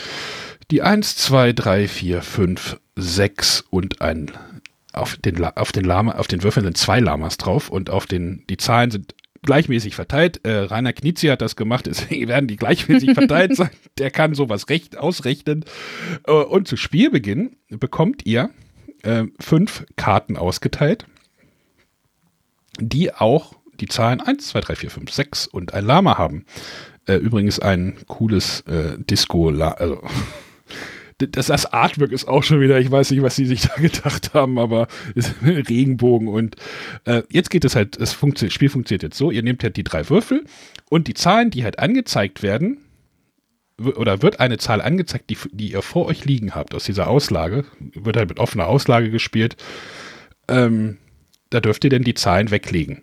die 1, 2, 3, 4, 5, 6 und ein auf den, auf den Lama, auf den Würfeln sind zwei Lamas drauf und auf den, die Zahlen sind gleichmäßig verteilt. Äh, Rainer Knizia hat das gemacht, <laughs> deswegen werden die gleichmäßig verteilt sein. <laughs> Der kann sowas recht ausrechnen. Äh, und zu Spielbeginn bekommt ihr äh, fünf Karten ausgeteilt, die auch die Zahlen 1, 2, 3, 4, 5, 6 und ein Lama haben. Äh, übrigens ein cooles äh, Disco, also das, das Artwork ist auch schon wieder, ich weiß nicht, was sie sich <laughs> da gedacht haben, aber Regenbogen und äh, jetzt geht es halt, das funktio Spiel funktioniert jetzt so, ihr nehmt halt die drei Würfel und die Zahlen, die halt angezeigt werden, oder wird eine Zahl angezeigt, die, die ihr vor euch liegen habt aus dieser Auslage, wird halt mit offener Auslage gespielt, ähm, da dürft ihr dann die Zahlen weglegen,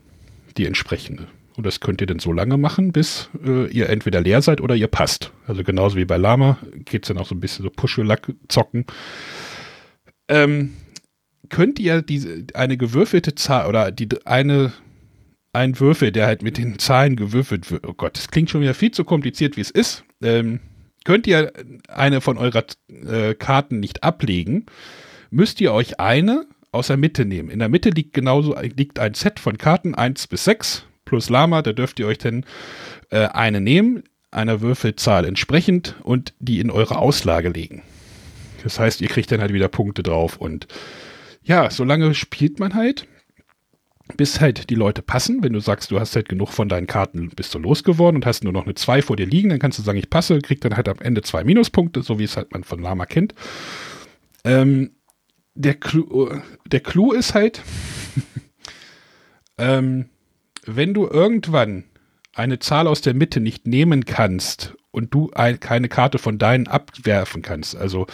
die entsprechende. Und das könnt ihr dann so lange machen, bis äh, ihr entweder leer seid oder ihr passt. Also genauso wie bei Lama geht es dann auch so ein bisschen so Puschelack zocken. Ähm, könnt ihr diese eine gewürfelte Zahl oder die eine ein Würfel, der halt mit den Zahlen gewürfelt wird. Oh Gott, das klingt schon wieder viel zu kompliziert, wie es ist. Ähm, könnt ihr eine von eurer äh, Karten nicht ablegen, müsst ihr euch eine aus der Mitte nehmen. In der Mitte liegt genauso liegt ein Set von Karten 1 bis 6 plus Lama, da dürft ihr euch dann äh, eine nehmen, einer Würfelzahl entsprechend und die in eure Auslage legen. Das heißt, ihr kriegt dann halt wieder Punkte drauf und ja, solange spielt man halt, bis halt die Leute passen. Wenn du sagst, du hast halt genug von deinen Karten, bist du losgeworden und hast nur noch eine 2 vor dir liegen, dann kannst du sagen, ich passe, kriegt dann halt am Ende zwei Minuspunkte, so wie es halt man von Lama kennt. Ähm, der, Clou, der Clou ist halt, <laughs> ähm, wenn du irgendwann eine Zahl aus der Mitte nicht nehmen kannst und du ein, keine Karte von deinen abwerfen kannst, also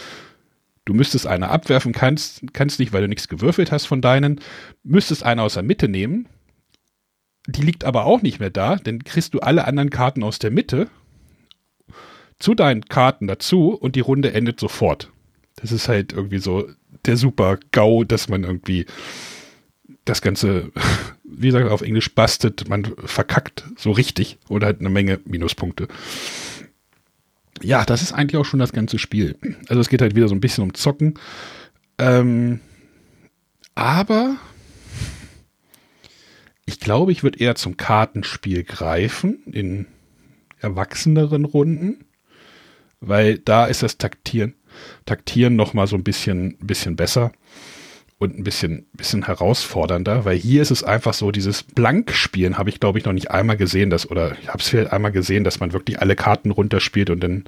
du müsstest eine abwerfen kannst, kannst nicht, weil du nichts gewürfelt hast von deinen, müsstest eine aus der Mitte nehmen, die liegt aber auch nicht mehr da, dann kriegst du alle anderen Karten aus der Mitte zu deinen Karten dazu und die Runde endet sofort. Das ist halt irgendwie so der super GAU, dass man irgendwie das Ganze, <laughs> wie gesagt, auf Englisch bastet, man verkackt so richtig oder halt eine Menge Minuspunkte. Ja, das ist eigentlich auch schon das ganze Spiel. Also es geht halt wieder so ein bisschen um Zocken. Ähm, aber ich glaube, ich würde eher zum Kartenspiel greifen in erwachseneren Runden, weil da ist das Taktieren, Taktieren noch mal so ein bisschen, bisschen besser und ein bisschen, bisschen herausfordernder, weil hier ist es einfach so, dieses Blankspielen habe ich, glaube ich, noch nicht einmal gesehen, dass, oder ich habe es vielleicht einmal gesehen, dass man wirklich alle Karten runterspielt und dann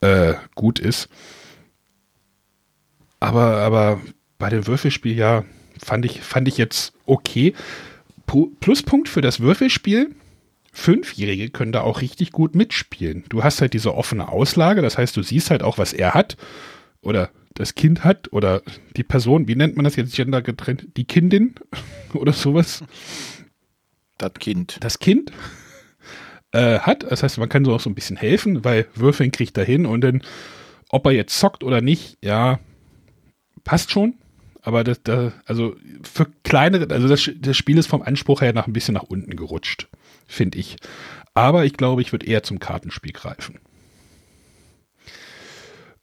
äh, gut ist. Aber, aber bei dem Würfelspiel, ja, fand ich, fand ich jetzt okay. Pu- Pluspunkt für das Würfelspiel. Fünfjährige können da auch richtig gut mitspielen. Du hast halt diese offene Auslage, das heißt, du siehst halt auch, was er hat oder das Kind hat oder die Person, wie nennt man das jetzt gender getrennt? Die Kindin <laughs> oder sowas? Das Kind. Das Kind. äh, hat. Das heißt, man kann so auch so ein bisschen helfen, weil Würfeln kriegt er hin und dann, ob er jetzt zockt oder nicht, ja, passt schon. Aber das, das also für kleinere, also das, das Spiel ist vom Anspruch her nach ein bisschen nach unten gerutscht, finde ich. Aber ich glaube, ich würde eher zum Kartenspiel greifen.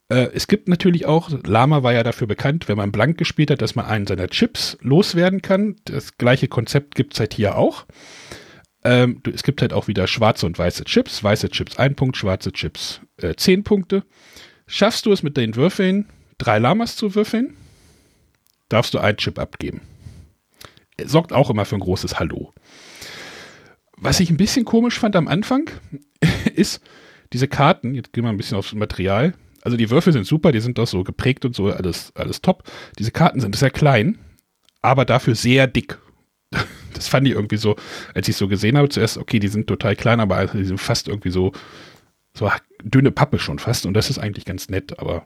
Äh, es gibt natürlich auch, Lama war ja dafür bekannt, wenn man blank gespielt hat, dass man einen seiner Chips loswerden kann. Das gleiche Konzept gibt es halt hier auch. Ähm, es gibt halt auch wieder schwarze und weiße Chips. Weiße Chips ein Punkt, schwarze Chips äh, zehn Punkte. Schaffst du es mit den Würfeln, drei Lamas zu würfeln, darfst du einen Chip abgeben. Sorgt auch immer für ein großes Hallo. Was ich ein bisschen komisch fand am Anfang, <laughs> ist diese Karten, jetzt gehen wir ein bisschen aufs Material, also die Würfel sind super, die sind doch so geprägt und so, alles, alles top. Diese Karten sind sehr klein, aber dafür sehr dick. <laughs> Das fand ich irgendwie so, als ich so gesehen habe, zuerst, okay, die sind total klein, aber die sind fast irgendwie so, so dünne Pappe schon fast. Und das ist eigentlich ganz nett, aber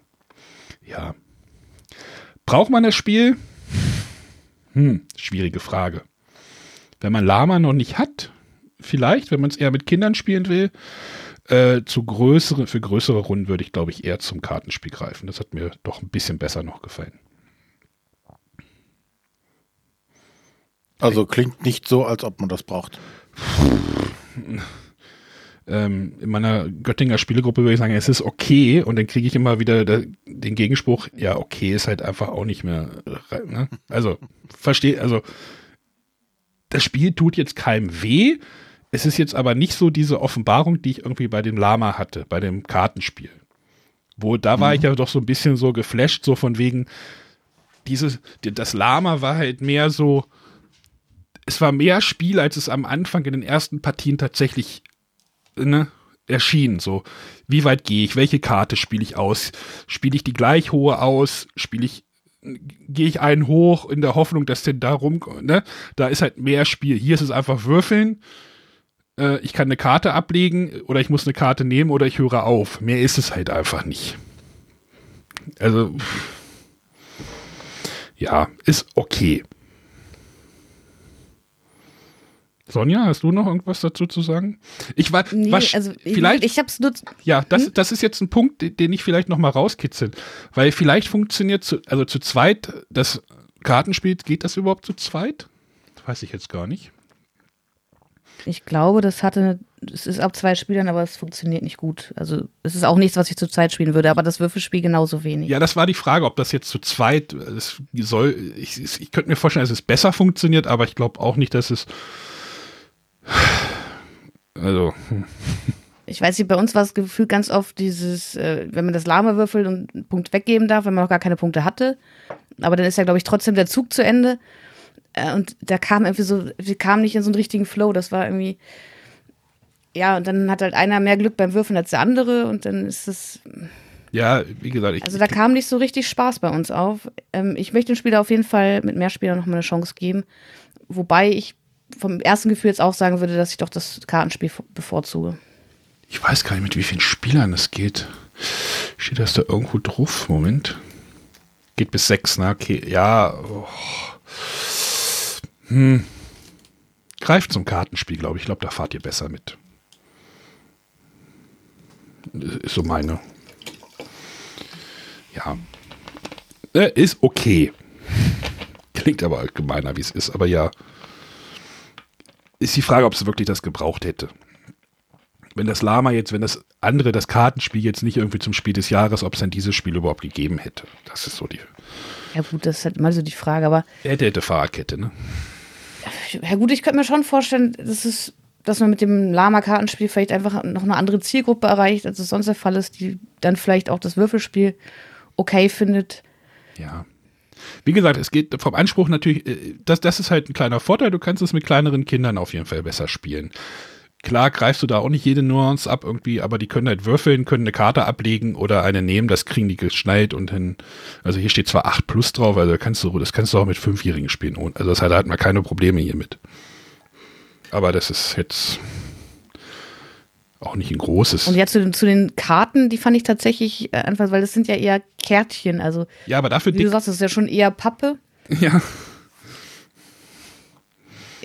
ja. Braucht man das Spiel? Hm, schwierige Frage. Wenn man Lama noch nicht hat, vielleicht, wenn man es eher mit Kindern spielen will, äh, zu größere, für größere Runden würde ich, glaube ich, eher zum Kartenspiel greifen. Das hat mir doch ein bisschen besser noch gefallen. Also klingt nicht so, als ob man das braucht. Ähm, in meiner Göttinger Spielegruppe würde ich sagen, es ist okay und dann kriege ich immer wieder den Gegenspruch, ja, okay ist halt einfach auch nicht mehr. Ne? Also, verstehe, also das Spiel tut jetzt keinem weh, es ist jetzt aber nicht so diese Offenbarung, die ich irgendwie bei dem Lama hatte, bei dem Kartenspiel. Wo da war mhm. ich ja doch so ein bisschen so geflasht, so von wegen, dieses, das Lama war halt mehr so, es war mehr Spiel, als es am Anfang in den ersten Partien tatsächlich ne, erschien. So, wie weit gehe ich? Welche Karte spiele ich aus? Spiele ich die gleich hohe aus? Spiele ich, gehe ich einen hoch in der Hoffnung, dass denn da rum, ne? Da ist halt mehr Spiel. Hier ist es einfach würfeln äh, ich kann eine Karte ablegen oder ich muss eine Karte nehmen oder ich höre auf. Mehr ist es halt einfach nicht. Also, ja, ist okay. Sonja, hast du noch irgendwas dazu zu sagen? Ich war, nee, was, also vielleicht, ich, ich hab's nur. Ja, das, hm? das ist jetzt ein Punkt, den ich vielleicht noch mal rauskitzeln, weil vielleicht funktioniert zu, also zu zweit das Kartenspiel, geht das überhaupt zu zweit? Weiß ich jetzt gar nicht. Ich glaube, das hatte, es ist ab zwei Spielern, aber es funktioniert nicht gut. Also es ist auch nichts, was ich zu zweit spielen würde, aber das Würfelspiel genauso wenig. Ja, das war die Frage, ob das jetzt zu zweit, es soll, ich, ich könnte mir vorstellen, dass es besser funktioniert, aber ich glaube auch nicht, dass es, also. Hm. Ich weiß nicht, bei uns war das Gefühl ganz oft dieses, äh, wenn man das Lahme würfelt und einen Punkt weggeben darf, wenn man noch gar keine Punkte hatte. Aber dann ist ja, glaube ich, trotzdem der Zug zu Ende. Äh, und da kam irgendwie so, wir kamen nicht in so einen richtigen Flow. Das war irgendwie, ja, und dann hat halt einer mehr Glück beim Würfeln als der andere und dann ist es. Ja, wie gesagt, ich, Also da kam nicht so richtig Spaß bei uns auf. Ähm, ich möchte dem Spieler auf jeden Fall mit mehr Spielern nochmal eine Chance geben. Wobei ich vom ersten Gefühl jetzt auch sagen würde, dass ich doch das Kartenspiel bevorzuge. Ich weiß gar nicht, mit wie vielen Spielern es geht. Steht das da irgendwo drauf? Moment. Geht bis sechs, ne? Okay, ja. Oh. Hm. Greift zum Kartenspiel, glaube ich. Ich glaube, da fahrt ihr besser mit. Ist so meine. Ja. Äh, ist okay. Klingt aber allgemeiner, wie es ist. Aber ja. Ist die Frage, ob es wirklich das gebraucht hätte. Wenn das Lama jetzt, wenn das andere, das Kartenspiel jetzt nicht irgendwie zum Spiel des Jahres, ob es dann dieses Spiel überhaupt gegeben hätte. Das ist so die. Ja, gut, das ist halt mal so die Frage, aber. Hätte, hätte Fahrerkette, ne? ja gut, ich könnte mir schon vorstellen, dass es dass man mit dem Lama-Kartenspiel vielleicht einfach noch eine andere Zielgruppe erreicht, als es sonst der Fall ist, die dann vielleicht auch das Würfelspiel okay findet. Ja. Wie gesagt, es geht vom Anspruch natürlich, äh, das, das ist halt ein kleiner Vorteil, du kannst es mit kleineren Kindern auf jeden Fall besser spielen. Klar greifst du da auch nicht jede Nuance ab irgendwie, aber die können halt würfeln, können eine Karte ablegen oder eine nehmen, das kriegen die geschnallt und dann, also hier steht zwar 8 plus drauf, also kannst du, das kannst du auch mit Fünfjährigen spielen. Also das hat, da hat man keine Probleme hier mit. Aber das ist jetzt auch nicht ein großes. Und jetzt zu den, zu den Karten, die fand ich tatsächlich äh, einfach, weil das sind ja eher Kärtchen, also. Ja, aber dafür. Wie du sagst, das ist ja schon eher Pappe. <laughs> Ja.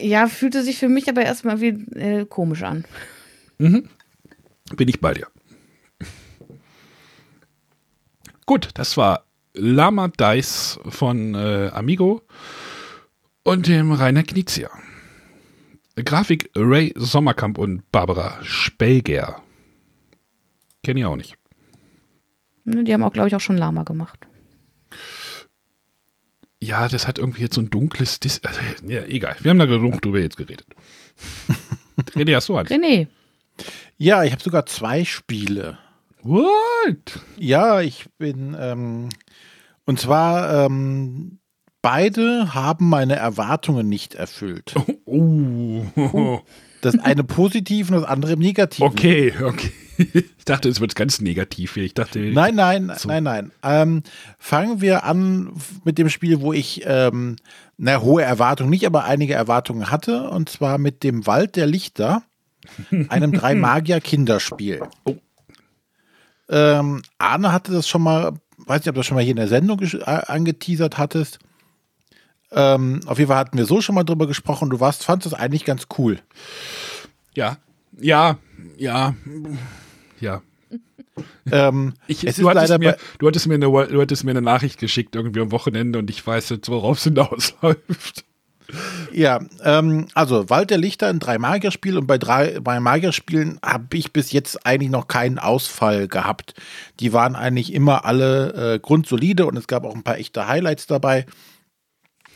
Ja, fühlte sich für mich aber erstmal wie äh, komisch an. Bin ich bei dir. Gut, das war Lama Dice von äh, Amigo und dem Rainer Knizia. Grafik Ray Sommerkamp und Barbara Spelger. Kenne ich auch nicht. Ne, Die haben auch, glaube ich, auch schon Lama gemacht. Ja, das hat irgendwie jetzt so ein dunkles. Dis also, ja, egal. Wir haben da genug drüber jetzt geredet. <laughs> René, hast du eins? René, Ja, ich habe sogar zwei Spiele. What? Ja, ich bin, ähm, und zwar, ähm, beide haben meine Erwartungen nicht erfüllt. Oh. Das eine positiv und das andere im Negativen. Okay, okay. Ich dachte, es wird ganz negativ hier. Ich dachte. Nein, nein, So. nein, nein. Ähm, fangen wir an mit dem Spiel, wo ich ähm, na, hohe Erwartungen, nicht aber einige Erwartungen hatte, und zwar mit dem Wald der Lichter, <laughs> einem drei Magier Kinderspiel. Oh. Ähm, Arne hatte das schon mal, weiß nicht, ob du das schon mal hier in der Sendung angeteasert hattest. Ähm, auf jeden Fall hatten wir so schon mal drüber gesprochen. Du warst, fandest das eigentlich ganz cool. Ja, ja, ja, ja. Ähm, Ich, es du, ist hattest mir, du, hattest mir eine, du hattest mir eine Nachricht geschickt irgendwie am Wochenende und ich weiß jetzt, worauf es hinausläuft. Ja, ähm, also Wald der Lichter, ein Drei-Magier-Spiel und bei drei bei Magierspielen habe ich bis jetzt eigentlich noch keinen Ausfall gehabt. Die waren eigentlich immer alle äh, grundsolide und es gab auch ein paar echte Highlights dabei.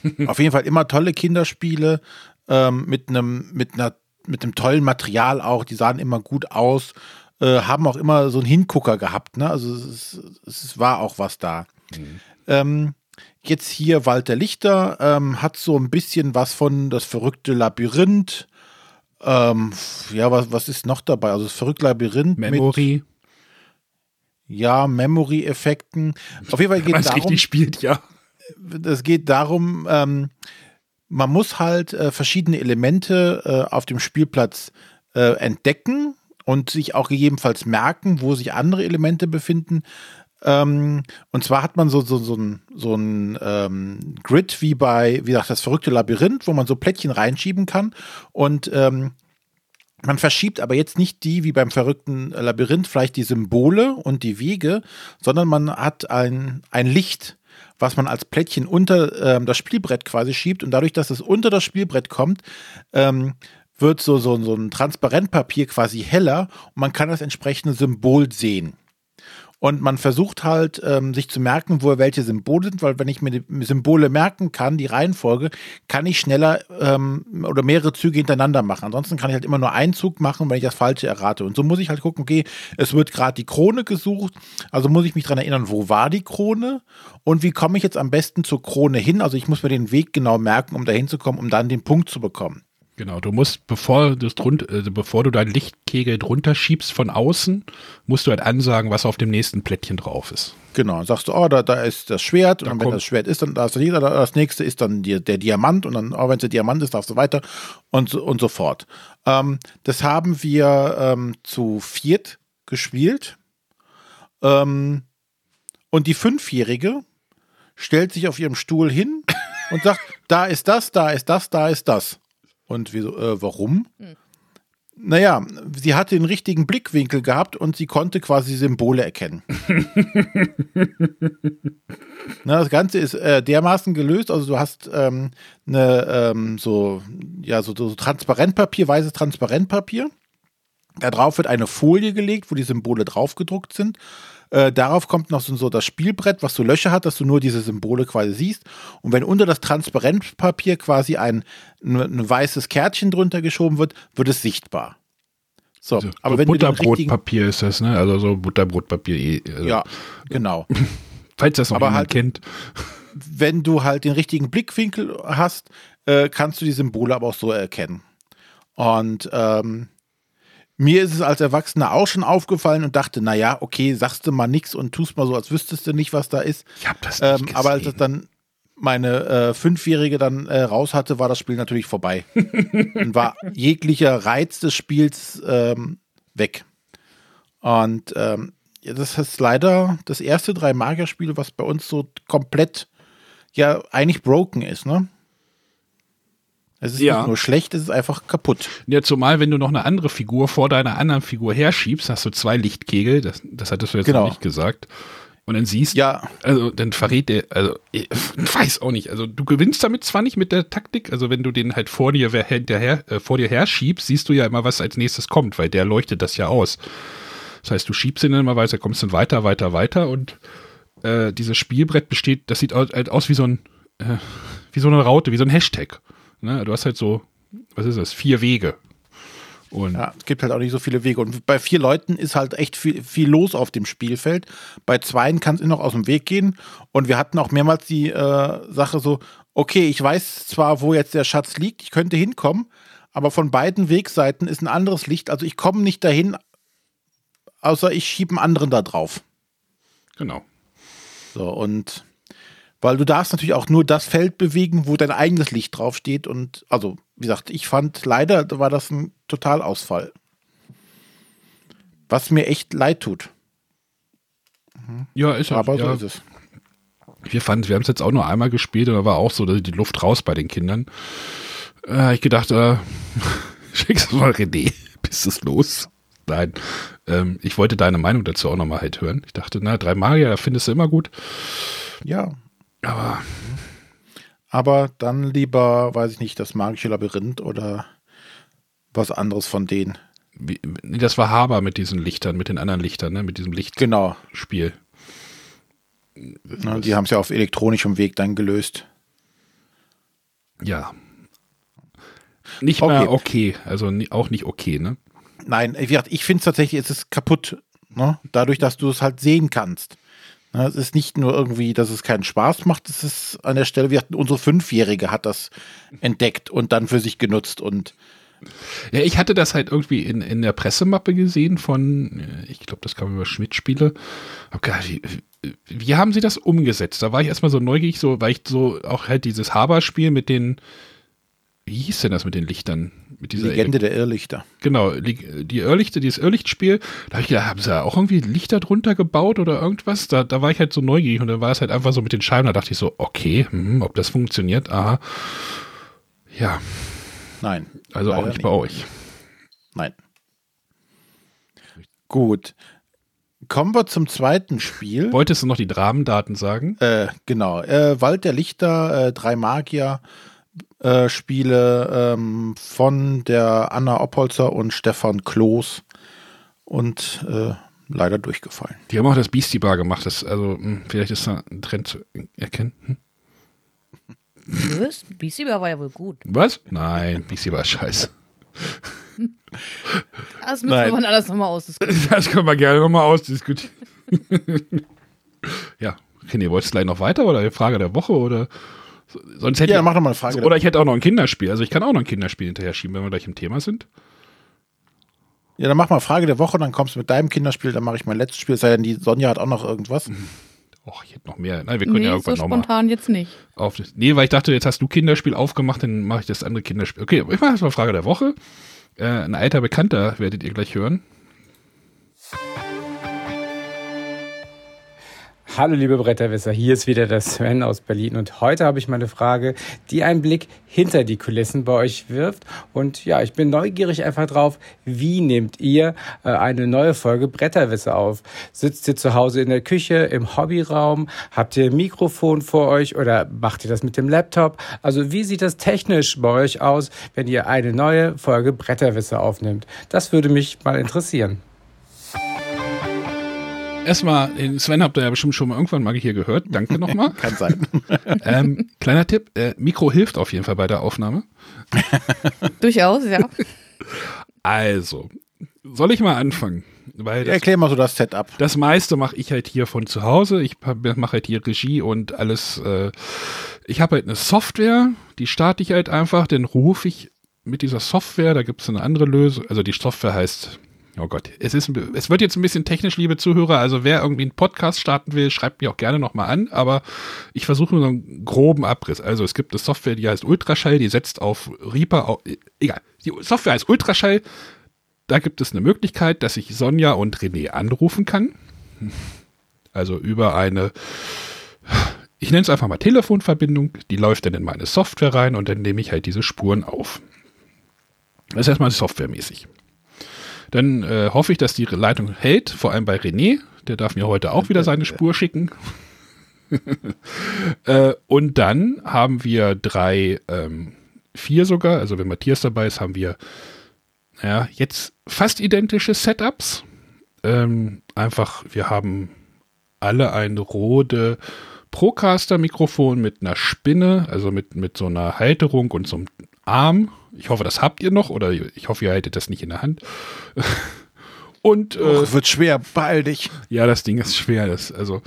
<laughs> Auf jeden Fall immer tolle Kinderspiele ähm, mit einem mit einer mit einem tollen Material auch. Die sahen immer gut aus, äh, haben auch immer so einen Hingucker gehabt. Ne? Also es, es, war auch was da. Ähm, jetzt hier Walter Lichter ähm, hat so ein bisschen was von das verrückte Labyrinth. Ähm, ja, was, was ist noch dabei? Also das verrückte Labyrinth mit Memory, ja, Memory-Effekten. Auf jeden Fall geht <laughs> es darum, richtig spielt, ja. es geht darum, ähm, man muss halt äh, verschiedene Elemente äh, auf dem Spielplatz äh, entdecken und sich auch gegebenenfalls merken, wo sich andere Elemente befinden. Ähm, und zwar hat man so, so, so ein, so ein ähm, Grid wie bei, wie gesagt, das verrückte Labyrinth, wo man so Plättchen reinschieben kann. Und ähm, man verschiebt aber jetzt nicht die, wie beim verrückten Labyrinth, vielleicht die Symbole und die Wege, sondern man hat ein, ein Licht, was man als Plättchen unter ähm, das Spielbrett quasi schiebt. Und dadurch, dass es unter das Spielbrett kommt, ähm, wird so, so, so ein Transparentpapier quasi heller und man kann das entsprechende Symbol sehen. Und man versucht halt, ähm, sich zu merken, wo welche Symbole sind, weil wenn ich mir die Symbole merken kann, die Reihenfolge, kann ich schneller ähm, oder mehrere Züge hintereinander machen. Ansonsten kann ich halt immer nur einen Zug machen, wenn ich das Falsche errate. Und so muss ich halt gucken, okay, es wird gerade die Krone gesucht, also muss ich mich dran erinnern, wo war die Krone und wie komme ich jetzt am besten zur Krone hin? Also ich muss mir den Weg genau merken, um da hinzukommen, um dann den Punkt zu bekommen. Genau, du musst, bevor, das drun- äh, bevor du deinen Lichtkegel drunter schiebst von außen, musst du halt ansagen, was auf dem nächsten Plättchen drauf ist. Genau, dann sagst du, oh, da, da ist das Schwert und Da dann, wenn das Schwert ist, dann da ist das, das nächste ist dann die, der Diamant und dann, oh, wenn es der Diamant ist, darfst du weiter und so, und so fort. Ähm, das haben wir ähm, zu viert gespielt ähm, und die Fünfjährige stellt sich auf ihrem Stuhl hin und sagt, <laughs> da ist das, da ist das, da ist das. Und wir so, äh, warum? Naja, sie hatte den richtigen Blickwinkel gehabt und sie konnte quasi Symbole erkennen. <laughs> Na, das Ganze ist äh, dermaßen gelöst, also du hast ähm, eine, ähm, so, ja, so, so Transparentpapier, weißes Transparentpapier. Da drauf wird eine Folie gelegt, wo die Symbole draufgedruckt sind. Äh, darauf kommt noch so, so das Spielbrett, was so Löcher hat, dass du nur diese Symbole quasi siehst. Und wenn unter das Transparentpapier quasi ein, ein, ein weißes Kärtchen drunter geschoben wird, wird es sichtbar. So, Also, aber so wenn du den richtigen, Butterbrotpapier ist das, ne? Also so Butterbrotpapier. eh, Also, ja, genau. <laughs> Falls das noch Aber jemand halt- kennt. wenn du halt den richtigen Blickwinkel hast, äh, kannst du die Symbole aber auch so erkennen. Und ähm, mir ist es als Erwachsener auch schon aufgefallen und dachte, naja, okay, sagst du mal nichts und tust mal so, als wüsstest du nicht, was da ist. Ich habe das nicht Ähm, aber als es gesehen. dann meine äh, Fünfjährige dann äh, raus hatte, war das Spiel natürlich vorbei. <laughs> und war jeglicher Reiz des Spiels ähm, weg. Und ähm, ja, das ist leider das erste drei Magierspiel, was bei uns so komplett ja eigentlich broken ist, ne? Es ist Ja. nicht nur schlecht, es ist einfach kaputt. Ja, zumal, wenn du noch eine andere Figur vor deiner anderen Figur herschiebst, hast du zwei Lichtkegel, das, das hattest du jetzt Genau. noch nicht gesagt. Und dann siehst Ja, also dann verrät der, also ich weiß auch nicht, also du gewinnst damit zwar nicht mit der Taktik, also wenn du den halt vor dir wer- hinterher, äh, vor dir herschiebst, siehst du ja immer, was als nächstes kommt, weil der leuchtet das ja aus. Das heißt, du schiebst ihn dann immer weiter, kommst dann weiter, weiter, weiter und äh, dieses Spielbrett besteht, das sieht halt aus wie so ein, äh, wie so eine Raute, wie so ein Hashtag. Ne? Du hast halt so, was ist das, vier Wege. Und Ja, es gibt halt auch nicht so viele Wege. Und bei vier Leuten ist halt echt viel, viel los auf dem Spielfeld. Bei zweien kann es noch aus dem Weg gehen. Und wir hatten auch mehrmals die äh, Sache so, okay, ich weiß zwar, wo jetzt der Schatz liegt, ich könnte hinkommen, aber von beiden Wegseiten ist ein anderes Licht. Also ich komme nicht dahin, außer ich schiebe einen anderen da drauf. genau. So, und weil du darfst natürlich auch nur das Feld bewegen, wo dein eigenes Licht draufsteht. Und also, wie gesagt, ich fand leider war das ein Totalausfall. Was mir echt leid tut. Ja, ist ja, Aber ja, so ist es. Wir fanden, wir haben es jetzt auch nur einmal gespielt und da war auch so die Luft raus bei den Kindern. Äh, ich gedacht, äh, <laughs> schickst du mal René, <laughs> bist es los? Nein, ähm, ich wollte deine Meinung dazu auch nochmal halt hören. Ich dachte, na, drei Magier, da findest du immer gut. Ja. Aber Aber dann lieber, weiß ich nicht, das magische Labyrinth oder was anderes von denen. wie, das war Haber mit diesen Lichtern, mit den anderen Lichtern, ne, mit diesem Genau. Lichtspiel. Ne, die haben es ja auf elektronischem Weg dann gelöst. Ja. Nicht Okay. mal okay, also auch nicht okay, ne? Nein, ich finde es tatsächlich, es ist kaputt. Ne? Dadurch, dass du es halt sehen kannst. Es ist nicht nur irgendwie, dass es keinen Spaß macht, es ist an der Stelle, wir hatten, unsere Fünfjährige hat das entdeckt und dann für sich genutzt und Ja, ich hatte das halt irgendwie in, in der Pressemappe gesehen von, äh, ich glaube, das kam über Schmidt-Spiele. Gedacht, wie, wie haben sie das umgesetzt? Da war ich erstmal so neugierig, so, weil ich so auch halt dieses Haber-Spiel mit den, wie hieß denn das mit den Lichtern? Mit dieser Legende der Irrlichter. Genau, die Irrlichte, dieses Irrlichtspiel, da habe ich gedacht, haben sie da auch irgendwie Lichter drunter gebaut oder irgendwas? Da, da war ich halt so neugierig und dann war es halt einfach so mit den Scheiben, da dachte ich so, okay, hm, ob das funktioniert, aha. Ja, Nein. also auch leider nicht bei euch. Nein. Gut. Kommen wir zum zweiten Spiel. Wolltest du noch die Dramendaten sagen? Äh, genau. Äh, Wald der Lichter, äh, drei Magier. Äh, Spiele ähm, von der Anna Oppolzer und Stefan Kloß und äh, leider durchgefallen. Die haben auch das Beastie Bar gemacht. Das, also, hm, vielleicht ist da ein Trend zu erkennen. Hm? Was? BC war ja wohl gut. Was? Nein, Beastie Bar ist scheiße. Das müssen Nein. wir mal alles nochmal ausdiskutieren. <laughs> Das können wir gerne nochmal ausdiskutieren. <laughs> ja, René, wolltest du gleich noch weiter oder die Frage der Woche oder sonst hätte Ja, ich, mach doch mal eine Frage. oder ich hätte auch noch ein Kinderspiel. Also ich kann auch noch ein Kinderspiel hinterher schieben, wenn wir gleich im Thema sind. Ja, dann mach mal Frage der Woche, dann kommst du mit deinem Kinderspiel, dann mache ich mein letztes Spiel. Es sei denn, die Sonja hat auch noch irgendwas. Och, ich hätte noch mehr. Nein, wir können Nee, ja so irgendwann nochmal spontan jetzt nicht. auf. Nee, weil ich dachte, jetzt hast du Kinderspiel aufgemacht, dann mache ich das andere Kinderspiel. Okay, ich mache erstmal Frage der Woche. Äh, ein alter Bekannter werdet ihr gleich hören. Hallo liebe Bretterwisser, hier ist wieder der Sven aus Berlin und heute habe ich mal eine Frage, die einen Blick hinter die Kulissen bei euch wirft und ja, ich bin neugierig einfach drauf, wie nehmt ihr äh, eine neue Folge Bretterwisser auf? Sitzt ihr zu Hause in der Küche, im Hobbyraum, habt ihr ein Mikrofon vor euch oder macht ihr das mit dem Laptop? Also wie sieht das technisch bei euch aus, wenn ihr eine neue Folge Bretterwisser aufnimmt? Das würde mich mal interessieren. Erstmal, den Sven habt ihr ja bestimmt schon mal irgendwann mal hier gehört. Danke nochmal. <laughs> Kann sein. <laughs> ähm, kleiner Tipp, äh, Mikro hilft auf jeden Fall bei der Aufnahme. <laughs> Durchaus, ja. Also, soll ich mal anfangen? Weil das, Erklär mal so das Setup. das meiste mache ich halt hier von zu Hause. Ich mache halt hier Regie und alles. Äh, ich habe halt eine Software, die starte ich halt einfach, dann rufe ich mit dieser Software, da gibt es eine andere Lösung. Also die Software heißt, oh Gott, es, ist, es wird jetzt ein bisschen technisch, liebe Zuhörer. Also wer irgendwie einen Podcast starten will, schreibt mir auch gerne nochmal an. Aber ich versuche nur so einen groben Abriss. Also es gibt eine Software, die heißt Ultraschall, die setzt auf Reaper, au- egal. Die Software heißt Ultraschall. Da gibt es eine Möglichkeit, dass ich Sonja und René anrufen kann. Also über eine ich nenne es einfach mal Telefonverbindung, die läuft dann in meine Software rein und dann nehme ich halt diese Spuren auf. Das ist erstmal softwaremäßig. Dann äh, hoffe ich, dass die Leitung hält, vor allem bei René. Der darf mir heute auch wieder seine <laughs> Spur schicken. <laughs> äh, und dann haben wir drei, ähm, vier sogar, also wenn Matthias dabei ist, haben wir ja, jetzt fast identische Setups. Ähm, einfach, wir haben alle ein Rode Procaster-Mikrofon mit einer Spinne, also mit, mit so einer Halterung und so einem Arm. Ich hoffe, das habt ihr noch oder ich hoffe, ihr haltet das nicht in der Hand. <laughs> Und äh, Och, wird schwer, beeil dich. Ja, das Ding ist schwer. Das, also,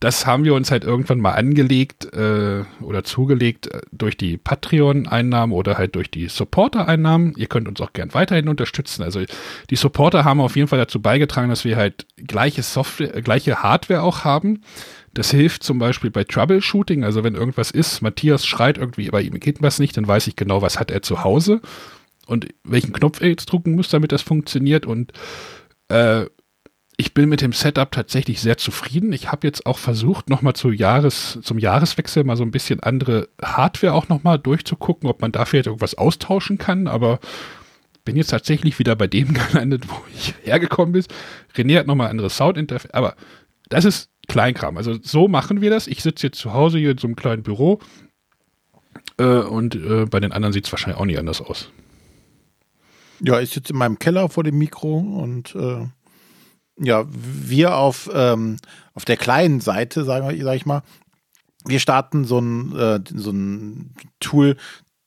das haben wir uns halt irgendwann mal angelegt äh, oder zugelegt äh, durch die Patreon-Einnahmen oder halt durch die Supporter-Einnahmen. Ihr könnt uns auch gern weiterhin unterstützen. Also die Supporter haben auf jeden Fall dazu beigetragen, dass wir halt gleiche Software, gleiche Hardware auch haben. Das hilft zum Beispiel bei Troubleshooting. Also wenn irgendwas ist, Matthias schreit irgendwie, bei ihm geht was nicht, dann weiß ich genau, was hat er zu Hause und welchen Knopf er jetzt drucken muss, damit das funktioniert. Und äh, ich bin mit dem Setup tatsächlich sehr zufrieden. Ich habe jetzt auch versucht, nochmal zu Jahres, zum Jahreswechsel mal so ein bisschen andere Hardware auch nochmal durchzugucken, ob man da vielleicht irgendwas austauschen kann, aber bin jetzt tatsächlich wieder bei dem <laughs> gelandet, wo ich hergekommen bin. René hat nochmal andere Soundinterface, aber das ist Kleinkram. Also so machen wir das. Ich sitze jetzt zu Hause hier in so einem kleinen Büro äh, und äh, bei den anderen sieht es wahrscheinlich auch nicht anders aus. Ja, ich sitze in meinem Keller vor dem Mikro und äh, ja, wir auf, ähm, auf der kleinen Seite, sagen wir, sag ich mal, wir starten so ein, äh, so ein Tool,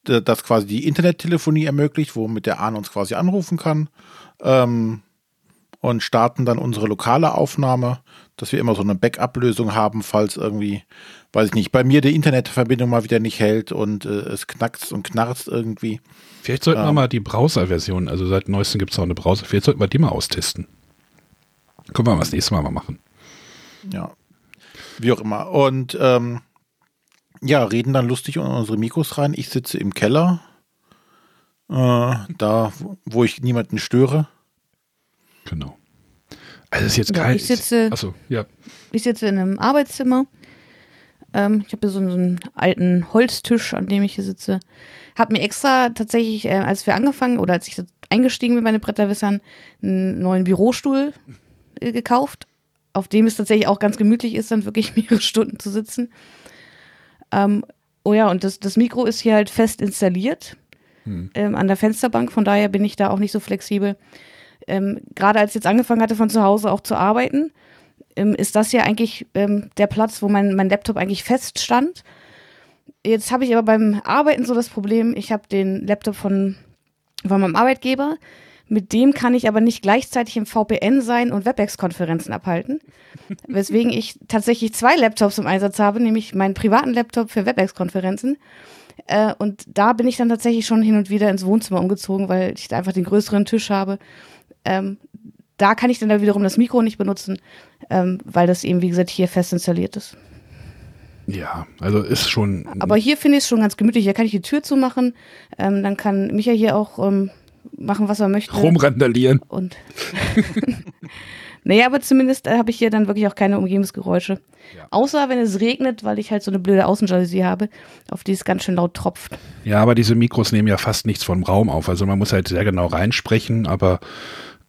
das quasi die Internettelefonie ermöglicht, womit der Arne uns quasi anrufen kann. Ähm, und starten dann unsere lokale Aufnahme, dass wir immer so eine Backup-Lösung haben, falls irgendwie, weiß ich nicht, bei mir die Internetverbindung mal wieder nicht hält und äh, es knackst und knarzt irgendwie. Vielleicht sollten ähm, wir mal die Browser-Version, also seit neuestem gibt es auch eine Browser, vielleicht sollten wir die mal austesten. Können wir mal das nächste Mal mal machen. Ja. Wie auch immer. Und ähm, ja, reden dann lustig in unsere Mikros rein. Ich sitze im Keller, äh, da, wo ich niemanden störe. Genau. Also es ist jetzt ja, kein. Ich sitze, achso, ja. ich sitze in einem Arbeitszimmer. Ähm, ich habe so, so, einen alten Holztisch, an dem ich hier sitze. Habe mir extra tatsächlich, äh, als wir angefangen oder als ich eingestiegen bin bei den Bretterwissern, einen neuen Bürostuhl äh, gekauft, auf dem es tatsächlich auch ganz gemütlich ist, dann wirklich <laughs> mehrere Stunden zu sitzen. Ähm, oh ja, und das, das Mikro ist hier halt fest installiert hm. ähm, an der Fensterbank, von daher bin ich da auch nicht so flexibel. Ähm, Gerade als ich jetzt angefangen hatte, von zu Hause auch zu arbeiten, ähm, ist das ja eigentlich ähm, der Platz, wo mein, mein Laptop eigentlich feststand. Jetzt habe ich aber beim Arbeiten so das Problem, ich habe den Laptop von, von meinem Arbeitgeber, mit dem kann ich aber nicht gleichzeitig im VPN sein und WebEx-Konferenzen abhalten. <laughs> Weswegen ich tatsächlich zwei Laptops im Einsatz habe, nämlich meinen privaten Laptop für WebEx-Konferenzen. Äh, und da bin ich dann tatsächlich schon hin und wieder ins Wohnzimmer umgezogen, weil ich da einfach den größeren Tisch habe. Ähm, da kann ich dann da wiederum das Mikro nicht benutzen, ähm, weil das eben, wie gesagt, hier fest installiert ist. Ja, also ist schon. Aber hier finde ich es schon ganz gemütlich. Hier kann ich die Tür zumachen. Ähm, dann kann Micha hier auch ähm, machen, was er möchte. Rumrandalieren. Und. <laughs> naja, aber zumindest äh, habe ich hier dann wirklich auch keine Umgebungsgeräusche. Ja. Außer wenn es regnet, weil ich halt so eine blöde Außenjalousie habe, auf die es ganz schön laut tropft. Ja, aber diese Mikros nehmen ja fast nichts vom Raum auf. Also man muss halt sehr genau reinsprechen, aber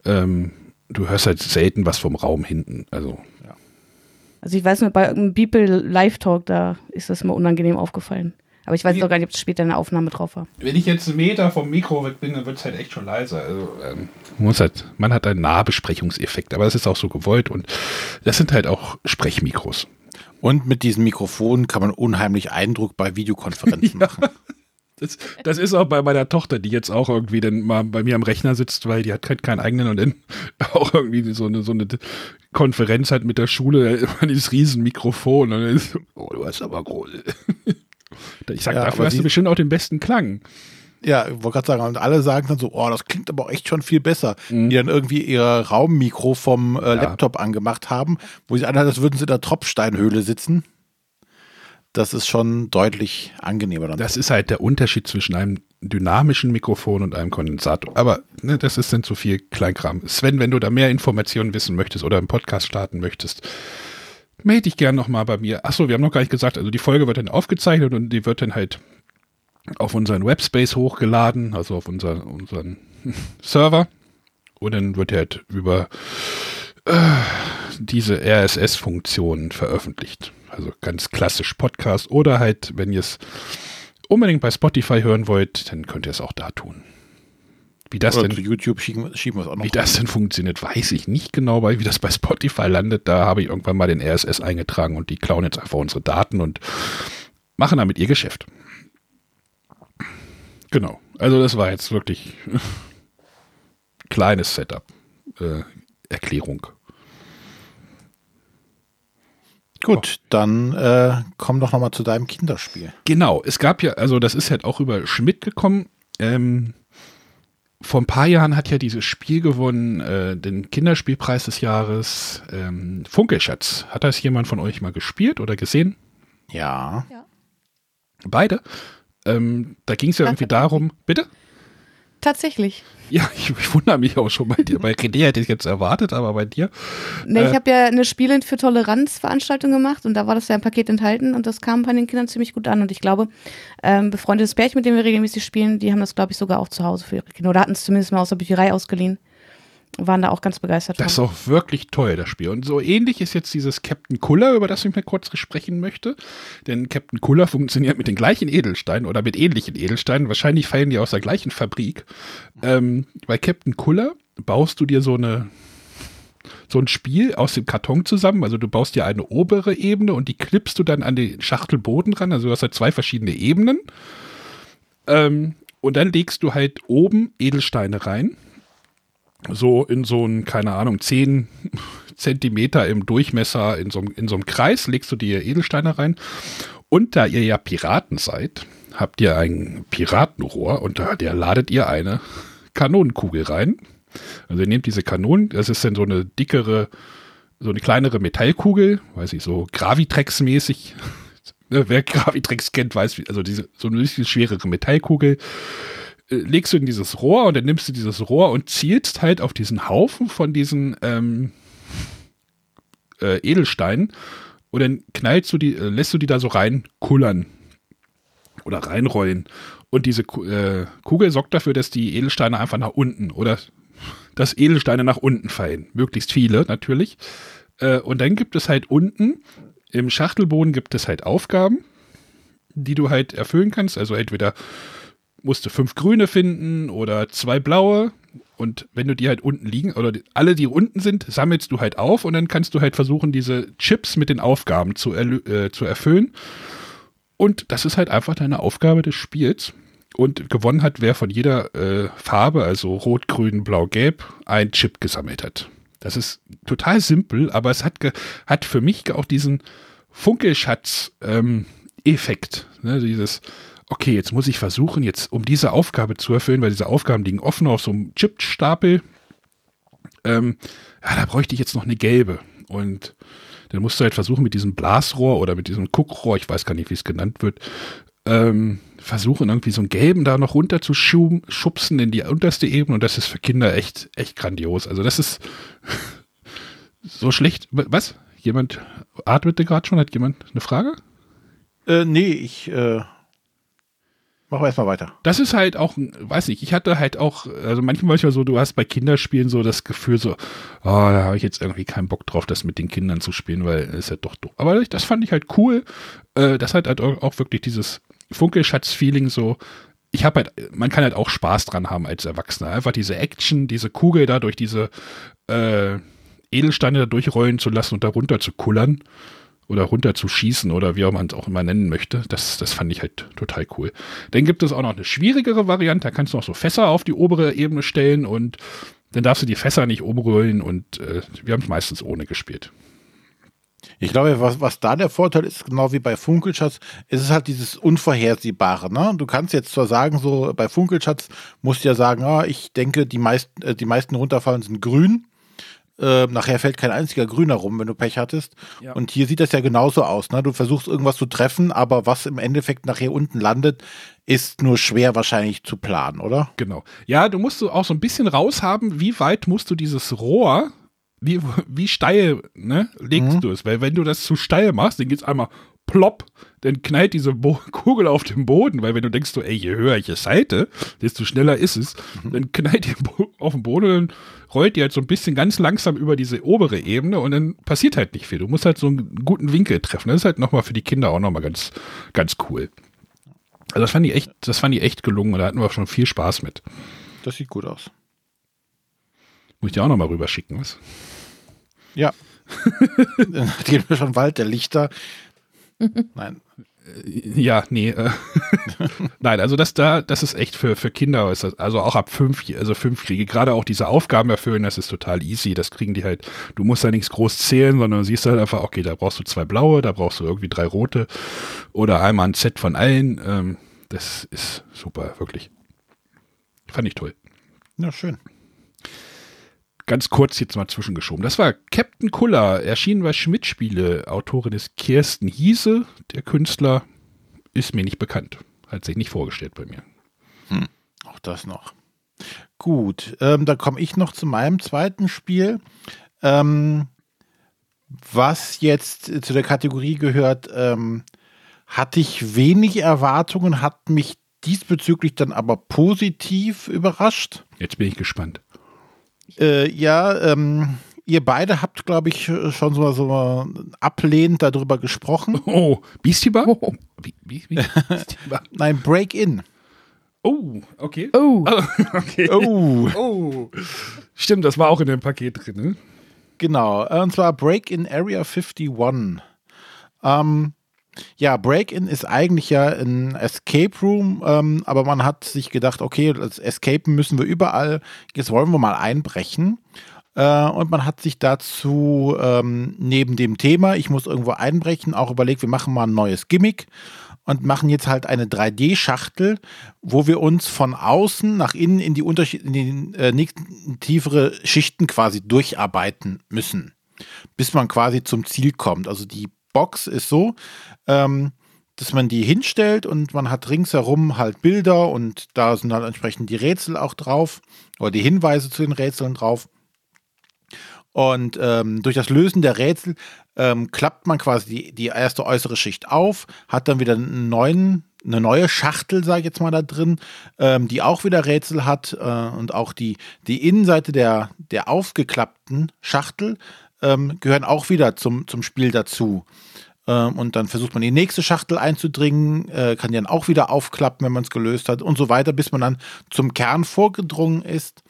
ähm, du hörst halt selten was vom Raum hinten. Also, ja. Also ich weiß nur, bei irgendeinem Beeple Live-Talk, da ist das immer unangenehm aufgefallen. Aber ich weiß noch gar nicht, ob es später eine Aufnahme drauf war. Wenn ich jetzt einen Meter vom Mikro weg bin, dann wird es halt echt schon leiser. Also, ähm, muss halt, man hat einen Nahbesprechungseffekt, aber das ist auch so gewollt und das sind halt auch Sprechmikros. Und mit diesem Mikrofon kann man unheimlich Eindruck bei Videokonferenzen <laughs> ja. machen. Das, das, ist auch bei meiner Tochter, die jetzt auch irgendwie dann mal bei mir am Rechner sitzt, weil die hat halt keinen eigenen und dann <laughs> auch irgendwie so eine, so eine Konferenz hat mit der Schule, <laughs> immer dieses riesen Mikrofon und dann ist, oh, du hast aber groß. <laughs> Ich sag, ja, dafür hast du bestimmt auch den besten Klang. Ja, ich wollte gerade sagen, und alle sagen dann so, oh, das klingt aber auch echt schon viel besser. Mhm. Die dann irgendwie ihr Raummikro vom äh, Laptop ja. angemacht haben, wo sie anhört, als würden sie in der Tropfsteinhöhle sitzen das ist schon deutlich angenehmer. Dann das ist halt der Unterschied zwischen einem dynamischen Mikrofon und einem Kondensator. Aber ne, das ist dann zu viel Kleinkram. Sven, wenn du da mehr Informationen wissen möchtest oder einen Podcast starten möchtest, melde dich gern nochmal bei mir. Achso, wir haben noch gar nicht gesagt, also die Folge wird dann aufgezeichnet und die wird dann halt auf unseren Webspace hochgeladen, also auf unser, unseren <laughs> Server. Und dann wird er halt über äh, diese RSS-Funktionen veröffentlicht. Also ganz klassisch Podcast oder halt, wenn ihr es unbedingt bei Spotify hören wollt, dann könnt ihr es auch da tun. Wie das Oder denn, YouTube schieben, schieben wir es auch noch. wie das denn funktioniert, weiß ich nicht genau, weil wie das bei Spotify landet, da habe ich irgendwann mal den RSS eingetragen und die klauen jetzt einfach unsere Daten und machen damit ihr Geschäft. Genau. Also das war jetzt wirklich <laughs> kleines Setup. Äh, Erklärung. Gut, dann äh, komm doch nochmal zu deinem Kinderspiel. Genau, es gab ja, also das ist halt auch über Schmidt gekommen. Ähm, vor ein paar Jahren hat ja dieses Spiel gewonnen, äh, den Kinderspielpreis des Jahres, ähm, Funkelschatz. Hat das jemand von euch mal gespielt oder gesehen? Ja. Beide? Ähm, da ging es ja irgendwie darum, bitte? Tatsächlich. Ja, ich, ich wundere mich auch schon bei dir. Bei René hätte ich jetzt erwartet, aber bei dir? Ne, Äh. ich habe ja eine Spielend für Toleranz Veranstaltung gemacht und da war das ja im Paket enthalten und das kam bei den Kindern ziemlich gut an. Und ich glaube, ähm, befreundetes Pärchen, mit dem wir regelmäßig spielen, die haben das, glaube ich, sogar auch zu Hause für ihre Kinder. Oder hatten es zumindest mal aus der Bücherei ausgeliehen. Waren da auch ganz begeistert Das ist von. auch wirklich toll, das Spiel. Und so ähnlich ist jetzt dieses Captain Kuller, über das ich mir kurz sprechen möchte. Denn Captain Kuller funktioniert mit den gleichen Edelsteinen oder mit ähnlichen Edelsteinen. Wahrscheinlich fallen die aus der gleichen Fabrik. Ähm, bei Captain Kuller baust du dir so eine so ein Spiel aus dem Karton zusammen. Also du baust dir eine obere Ebene und die klippst du dann an den Schachtelboden ran. Also du hast halt zwei verschiedene Ebenen. Ähm, und dann legst du halt oben Edelsteine rein so in so einen, keine Ahnung, 10 <laughs> Zentimeter im Durchmesser in so, in so einem Kreis, legst du dir Edelsteine rein. Und da ihr ja Piraten seid, habt ihr ein Piratenrohr und da der ladet ihr eine Kanonenkugel rein. Also ihr nehmt diese Kanonen, das ist dann so eine dickere, so eine kleinere Metallkugel, weiß ich, so Gravitrex-mäßig. <laughs> Ne, Wer Gravitrex kennt, weiß, also diese, so eine bisschen schwerere Metallkugel legst du in dieses Rohr und dann nimmst du dieses Rohr und zielst halt auf diesen Haufen von diesen ähm, äh, Edelsteinen und dann knallst du die, äh, lässt du die da so rein kullern oder reinrollen. Und diese äh, Kugel sorgt dafür, dass die Edelsteine einfach nach unten oder dass Edelsteine nach unten fallen. Möglichst viele natürlich. Äh, und dann gibt es halt unten im Schachtelboden gibt es halt Aufgaben, die du halt erfüllen kannst. Also entweder musst du fünf grüne finden oder zwei blaue. Und wenn du die halt unten liegen, oder die, alle, die unten sind, sammelst du halt auf und dann kannst du halt versuchen, diese Chips mit den Aufgaben zu, äh, zu erfüllen. Und das ist halt einfach deine Aufgabe des Spiels. Und gewonnen hat, wer von jeder äh, Farbe, also Rot, Grün, Blau, Gelb, ein Chip gesammelt hat. Das ist total simpel, aber es hat, hat für mich auch diesen Funkelschatz-Effekt. ne? Dieses, okay, jetzt muss ich versuchen, jetzt um diese Aufgabe zu erfüllen, weil diese Aufgaben liegen offen auf so einem Chipstapel. Ähm, ja, da bräuchte ich jetzt noch eine gelbe. Und dann musst du halt versuchen, mit diesem Blasrohr oder mit diesem Guckrohr, ich weiß gar nicht, wie es genannt wird, ähm, versuchen, irgendwie so einen gelben da noch runter zu schub- schubsen in die unterste Ebene. Und das ist für Kinder echt, echt grandios. Also das ist <laughs> so schlecht. Was? Jemand atmete gerade schon? Hat jemand eine Frage? Äh, nee, ich äh, machen wir erstmal weiter. das ist halt auch, weiß nicht, ich hatte halt auch, also manchmal manchmal so, du hast bei Kinderspielen so das Gefühl so, oh, da habe ich jetzt irgendwie keinen Bock drauf, das mit den Kindern zu spielen, weil es ist halt doch doof. Aber das fand ich halt cool. Äh, das hat halt auch auch wirklich dieses Funkelschatz-Feeling so. Ich habe halt, man kann halt auch Spaß dran haben als Erwachsener. Einfach diese Action, diese Kugel da durch diese äh, Edelsteine da durchrollen zu lassen und da runter zu kullern oder runter zu schießen oder wie auch man es auch immer nennen möchte. Das, das fand ich halt total cool. Dann gibt es auch noch eine schwierigere Variante. Da kannst du noch so Fässer auf die obere Ebene stellen und dann darfst du die Fässer nicht umrollen und äh, wir haben es meistens ohne gespielt. Ich glaube, was, was da der Vorteil ist, genau wie bei Funkelschatz, ist es halt dieses Unvorhersehbare. Ne? Du kannst jetzt zwar sagen, so bei Funkelschatz musst du ja sagen, ah, ich denke, die meisten, äh, die meisten runterfallen sind grün. Äh, nachher fällt kein einziger Grüner rum, wenn du Pech hattest. Ja. Und hier sieht das ja genauso aus. Ne? Du versuchst irgendwas zu treffen, aber was im Endeffekt nachher unten landet, ist nur schwer wahrscheinlich zu planen, oder? Genau. Ja, du musst so auch so ein bisschen raushaben, wie weit musst du dieses Rohr wie, wie steil ne, legst mhm. du es? Weil wenn du das zu steil machst, dann geht es einmal plopp, dann knallt diese Bo <laughs> Kugel auf den Boden, weil wenn du denkst, so, ey, je höher ich es halte, desto schneller ist es, mhm. dann knallt die <laughs> auf den Boden und rollt die halt so ein bisschen ganz langsam über diese obere Ebene und dann passiert halt nicht viel. Du musst halt so einen guten Winkel treffen. Das ist halt nochmal für die Kinder auch nochmal ganz, ganz cool. Also das fand ich echt, das fand ich echt gelungen und da hatten wir schon viel Spaß mit. Das sieht gut aus. Muss ich dir auch nochmal rüberschicken, was? Ja. <laughs> Dann gehen wir schon Wald der Lichter. Nein. Äh, ja, nee. Äh, <laughs> Nein, also das da, das ist echt für, für Kinder, also auch ab fünf, also fünf kriege. Gerade auch diese Aufgaben erfüllen, das ist total easy. Das kriegen die halt, du musst da nichts groß zählen, sondern du siehst halt einfach, okay, da brauchst du zwei blaue, da brauchst du irgendwie drei rote oder einmal ein Set von allen. Ähm, das ist super, wirklich. Fand ich toll. Ja, schön ganz kurz jetzt mal zwischengeschoben. Das war Captain Kuller, erschienen bei Schmidt-Spiele. Autorin ist Kirsten Hiese. Der Künstler ist mir nicht bekannt. Hat sich nicht vorgestellt bei mir. Hm, auch das noch. Gut, ähm, dann komme ich noch zu meinem zweiten Spiel. Ähm, was jetzt zu der Kategorie gehört, ähm, hatte ich wenig Erwartungen, hat mich diesbezüglich dann aber positiv überrascht. Jetzt bin ich gespannt. Äh, ja, ähm, ihr beide habt, glaube ich, schon so, so ablehnend darüber gesprochen. <laughs> Oh, Beastie Bar? Oh. Wie, wie, wie? <laughs> Nein, Break-In. Oh, okay. Oh. oh. <laughs> okay. Oh. oh. Stimmt, das war auch in dem Paket drin. Ne? Genau, und zwar Break-In Area 51. Ähm, ja, Break-In ist eigentlich ja ein Escape Room, ähm, aber man hat sich gedacht, okay, das Escapen müssen wir überall, jetzt wollen wir mal einbrechen. Äh, und man hat sich dazu ähm, neben dem Thema, ich muss irgendwo einbrechen, auch überlegt, wir machen mal ein neues Gimmick und machen jetzt halt eine 3D-Schachtel, wo wir uns von außen nach innen in die, Unterschied in die äh, tiefere Schichten quasi durcharbeiten müssen, bis man quasi zum Ziel kommt. Also die Box ist so, ähm, dass man die hinstellt und man hat ringsherum halt Bilder und da sind halt entsprechend die Rätsel auch drauf oder die Hinweise zu den Rätseln drauf. Und ähm, durch das Lösen der Rätsel ähm, klappt man quasi die, die erste äußere Schicht auf, hat dann wieder einen neuen, eine neue Schachtel, sage ich jetzt mal, da drin, ähm, die auch wieder Rätsel hat äh, und auch die, die Innenseite der, der aufgeklappten Schachtel ähm, gehören auch wieder zum, zum Spiel dazu. Ähm, und dann versucht man die nächste Schachtel einzudringen, äh, kann die dann auch wieder aufklappen, wenn man es gelöst hat und so weiter, bis man dann zum Kern vorgedrungen ist,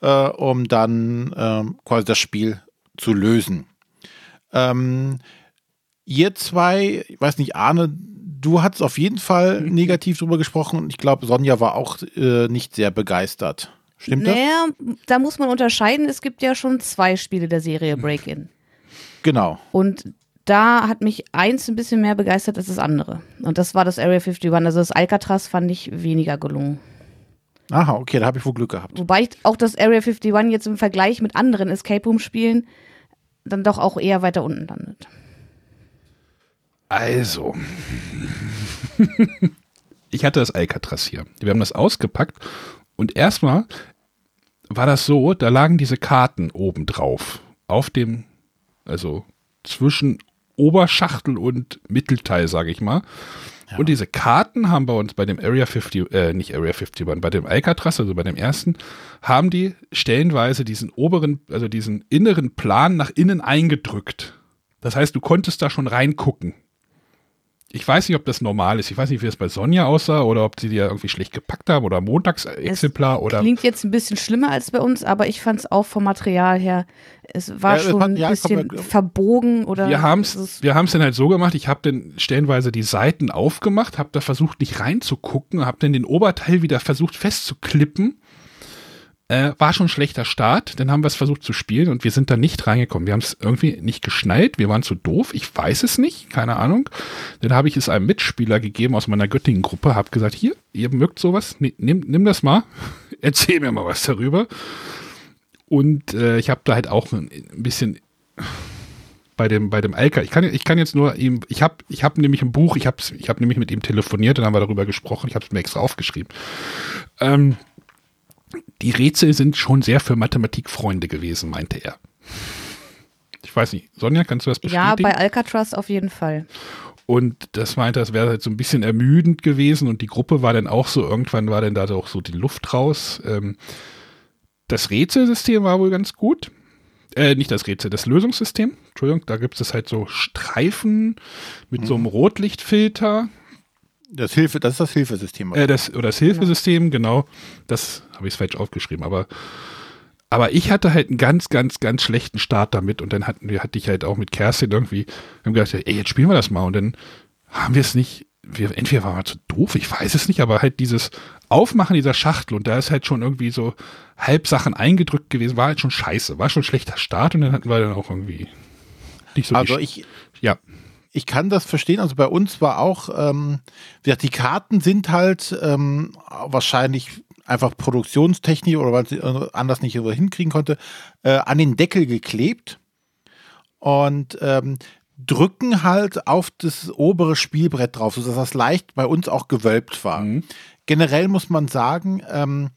äh, um dann äh, quasi das Spiel zu lösen. Ähm, ihr zwei, ich weiß nicht, Arne, du hast auf jeden Fall mhm. negativ drüber gesprochen und ich glaube, Sonja war auch äh, nicht sehr begeistert. Stimmt naja, das? da muss man unterscheiden. Es gibt ja schon zwei Spiele der Serie Break-In. Genau. Und da hat mich eins ein bisschen mehr begeistert als das andere. Und das war das Area 51. Also das Alcatraz fand ich weniger gelungen. Aha, okay, da habe ich wohl Glück gehabt. Wobei ich auch das Area 51 jetzt im Vergleich mit anderen Escape Room Spielen dann doch auch eher weiter unten landet. Also, <laughs> ich hatte das Alcatraz hier. Wir haben das ausgepackt und erstmal war das so, da lagen diese Karten oben drauf. Auf dem, also zwischen Oberschachtel und Mittelteil, sage ich mal. Ja. Und diese Karten haben bei uns bei dem Area 50, äh, nicht Area 50, sondern bei dem Alcatraz, also bei dem ersten, haben die stellenweise diesen oberen, also diesen inneren Plan nach innen eingedrückt. Das heißt, du konntest da schon reingucken ich weiß nicht, ob das normal ist. Ich weiß nicht, wie es bei Sonja aussah oder ob sie die ja irgendwie schlecht gepackt haben oder Montagsexemplar oder. Klingt jetzt ein bisschen schlimmer als bei uns, aber ich fand es auch vom Material her, es war ja, schon ein ja, bisschen komm, verbogen oder. Wir haben es wir haben's dann halt so gemacht, ich habe dann stellenweise die Seiten aufgemacht, habe da versucht, nicht reinzugucken, habe dann den Oberteil wieder versucht festzuklippen äh, war schon ein schlechter Start, dann haben wir es versucht zu spielen und wir sind da nicht reingekommen. Wir haben es irgendwie nicht geschnallt, wir waren zu doof, ich weiß es nicht, keine Ahnung. Dann habe ich es einem Mitspieler gegeben aus meiner Göttingen-Gruppe, habe gesagt, hier, ihr mögt sowas, nimm, nimm das mal, <laughs> erzähl mir mal was darüber. Und äh, ich habe da halt auch ein, bisschen bei dem bei dem Alka. Ich kann ich kann jetzt nur ihm ich habe ich habe nämlich ein Buch, ich habe ich habe nämlich mit ihm telefoniert, dann haben wir darüber gesprochen, ich habe es mir extra aufgeschrieben. Ähm, die Rätsel sind schon sehr für Mathematikfreunde gewesen, meinte er. Ich weiß nicht. Sonja, kannst du das bestätigen? Ja, bei Alcatraz auf jeden Fall. Und das meinte, das wäre halt so ein bisschen ermüdend gewesen und die Gruppe war dann auch so, irgendwann war dann da auch so die Luft raus. Ähm, das Rätselsystem war wohl ganz gut. Äh, nicht das Rätsel, das Lösungssystem. Entschuldigung, da gibt es halt so Streifen mit mhm. so einem mhm. Rotlichtfilter. Das Hilfe, das ist das Hilfesystem. Äh, das, oder das Hilfesystem, genau. Das habe ich falsch aufgeschrieben, aber aber ich hatte halt einen ganz, ganz, ganz schlechten Start damit und dann hatten wir, hatte ich halt auch mit Kerstin irgendwie, haben gedacht, ey, jetzt spielen wir das mal und dann haben wir es nicht, wir, entweder waren wir zu doof, ich weiß es nicht, aber halt dieses Aufmachen dieser Schachtel und da ist halt schon irgendwie so Halbsachen eingedrückt gewesen, war halt schon scheiße, war schon ein schlechter Start und dann hatten wir dann auch irgendwie nicht so Also ich, ja. Ich kann das verstehen. Also bei uns war auch, ähm, die Karten sind halt ähm, wahrscheinlich einfach Produktionstechnik oder weil sie anders nicht hinkriegen konnte, äh, an den Deckel geklebt und ähm, drücken halt auf das obere Spielbrett drauf, sodass das leicht bei uns auch gewölbt war. Mhm. Generell muss man sagen, ähm,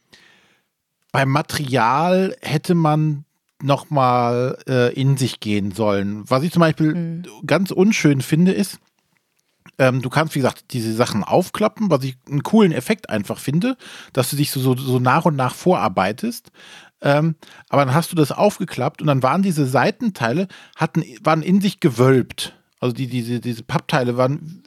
beim Material hätte man noch mal äh, in sich gehen sollen. Was ich zum Beispiel mhm. ganz unschön finde, ist, ähm, du kannst, wie gesagt, diese Sachen aufklappen, was ich einen coolen Effekt einfach finde, dass du dich so, so, so nach und nach vorarbeitest. Ähm, aber dann hast du das aufgeklappt und dann waren diese Seitenteile, hatten, waren in sich gewölbt. Also die, diese, diese Pappteile waren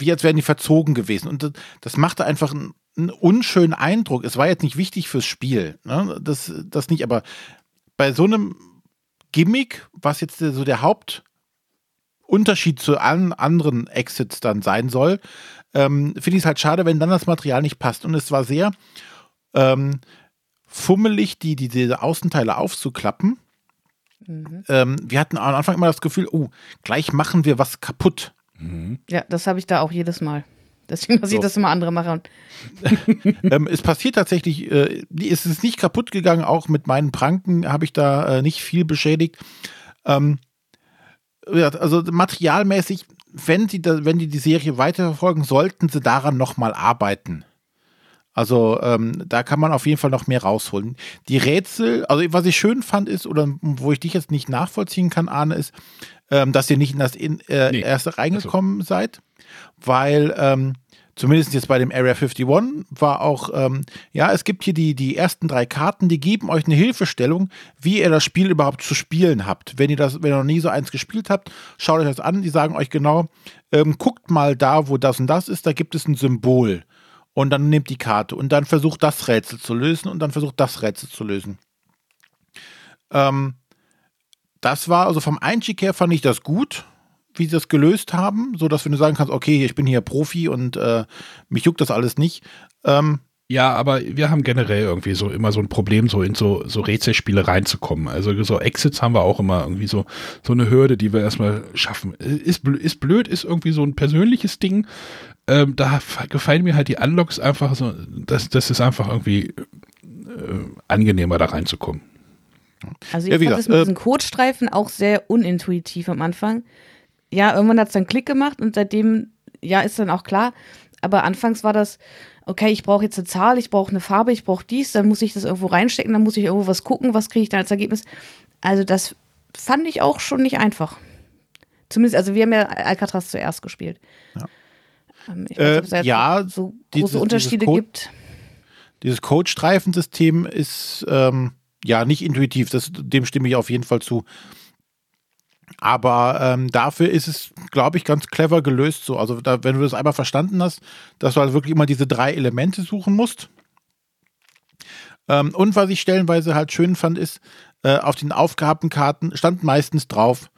wie als wären die verzogen gewesen. Und das, das machte einfach einen, einen, unschönen Eindruck. Es war jetzt nicht wichtig fürs Spiel. Ne? Das, das nicht, aber bei so einem Gimmick, was jetzt so der Haupt, Unterschied zu allen anderen Exits dann sein soll, ähm, finde ich es halt schade, wenn dann das Material nicht passt. Und es war sehr ähm, fummelig, die, die, diese Außenteile aufzuklappen. Mhm. Ähm, wir hatten am Anfang immer das Gefühl, oh, gleich machen wir was kaputt. Mhm. Ja, das habe ich da auch jedes Mal. Deswegen muss so. ich das immer andere machen. <laughs> ähm, es passiert tatsächlich, äh, es ist nicht kaputt gegangen, auch mit meinen Pranken habe ich da äh, nicht viel beschädigt. Ähm, also materialmäßig, wenn sie, da, wenn die die Serie weiterverfolgen, sollten sie daran nochmal arbeiten. Also ähm, da kann man auf jeden Fall noch mehr rausholen. Die Rätsel, also was ich schön fand ist, oder wo ich dich jetzt nicht nachvollziehen kann, Arne, ist, ähm, dass ihr nicht in das in, äh, nee. erste reingekommen also. seid, weil ähm, zumindest jetzt bei dem Area 51, war auch, ähm, ja, es gibt hier die, die ersten drei Karten, die geben euch eine Hilfestellung, wie ihr das Spiel überhaupt zu spielen habt. Wenn ihr das, wenn ihr noch nie so eins gespielt habt, schaut euch das an, die sagen euch genau, ähm, guckt mal da, wo das und das ist, da gibt es ein Symbol. Und dann nehmt die Karte und dann versucht das Rätsel zu lösen und dann versucht das Rätsel zu lösen. Ähm, das war, also vom Einstieg her fand ich das gut wie sie das gelöst haben, so dass wenn du sagen kannst, okay, ich bin hier Profi und äh, mich juckt das alles nicht. Ähm, ja, aber wir haben generell irgendwie so immer so ein Problem, so in so, so Rätselspiele reinzukommen. Also so Exits haben wir auch immer irgendwie so, so eine Hürde, die wir erstmal schaffen. Ist, ist blöd, ist irgendwie so ein persönliches Ding. Ähm, da gefallen mir halt die Unlocks einfach so, das, das ist einfach irgendwie äh, angenehmer, da reinzukommen. Also ich ja, fand das mit äh, diesen Codestreifen auch sehr unintuitiv am Anfang ja, irgendwann hat es dann Klick gemacht und seitdem, ja, ist dann auch klar. Aber anfangs war das, okay, ich brauche jetzt eine Zahl, ich brauche eine Farbe, ich brauche dies, dann muss ich das irgendwo reinstecken, dann muss ich irgendwo was gucken, was kriege ich dann als Ergebnis. Also das fand ich auch schon nicht einfach. Zumindest, also wir haben ja Alcatraz zuerst gespielt. Ja, ähm, ich weiß, ob es äh, ja so große dieses, Unterschiede dieses gibt. Dieses Code-Streifensystem ist ähm, ja nicht intuitiv, das, dem stimme ich auf jeden Fall zu. Aber ähm, dafür ist es, glaube ich, ganz clever gelöst. So. Also, da, wenn du das einmal verstanden hast, dass du halt wirklich immer diese drei Elemente suchen musst. Ähm, und was ich stellenweise halt schön fand, ist, äh, auf den Aufgabenkarten stand meistens drauf,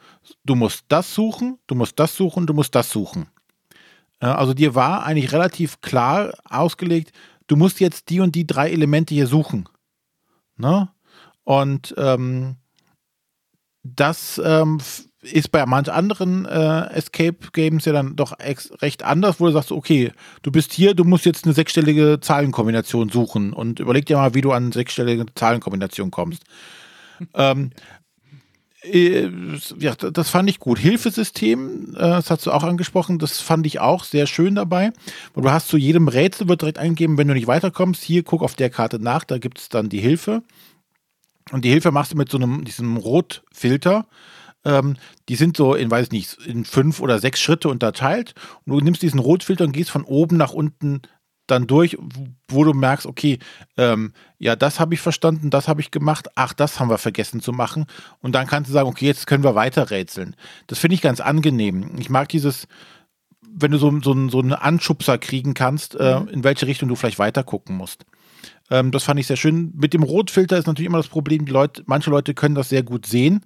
du musst das suchen, du musst das suchen, du musst das suchen. Äh, also dir war eigentlich relativ klar ausgelegt, du musst jetzt die und die drei Elemente hier suchen. Ne? Und ähm, das ähm, ist bei manch anderen äh, Escape Games ja dann doch recht anders, wo du sagst, okay, du bist hier, du musst jetzt eine sechsstellige Zahlenkombination suchen und überleg dir mal, wie du an sechsstellige Zahlenkombination kommst. <laughs> ähm, äh, ja, das fand ich gut. Hilfesystem, äh, das hast du auch angesprochen, das fand ich auch sehr schön dabei. Du hast zu jedem Rätsel wird direkt eingegeben, wenn du nicht weiterkommst, hier guck auf der Karte nach, da gibt es dann die Hilfe. Und die Hilfe machst du mit so einem, diesem Rotfilter. Ähm, die sind so in, weiß nicht, in fünf oder sechs Schritte unterteilt. Und du nimmst diesen Rotfilter und gehst von oben nach unten dann durch, wo du merkst, okay, ähm, ja, das habe ich verstanden, das habe ich gemacht, ach, das haben wir vergessen zu machen. Und dann kannst du sagen, okay, jetzt können wir weiter rätseln. Das finde ich ganz angenehm. Ich mag dieses, wenn du so, so, so einen Anschubser kriegen kannst, äh, Mhm. in welche Richtung du vielleicht weiter gucken musst. Ähm, das fand ich sehr schön. Mit dem Rotfilter ist natürlich immer das Problem, die Leute, manche Leute können das sehr gut sehen.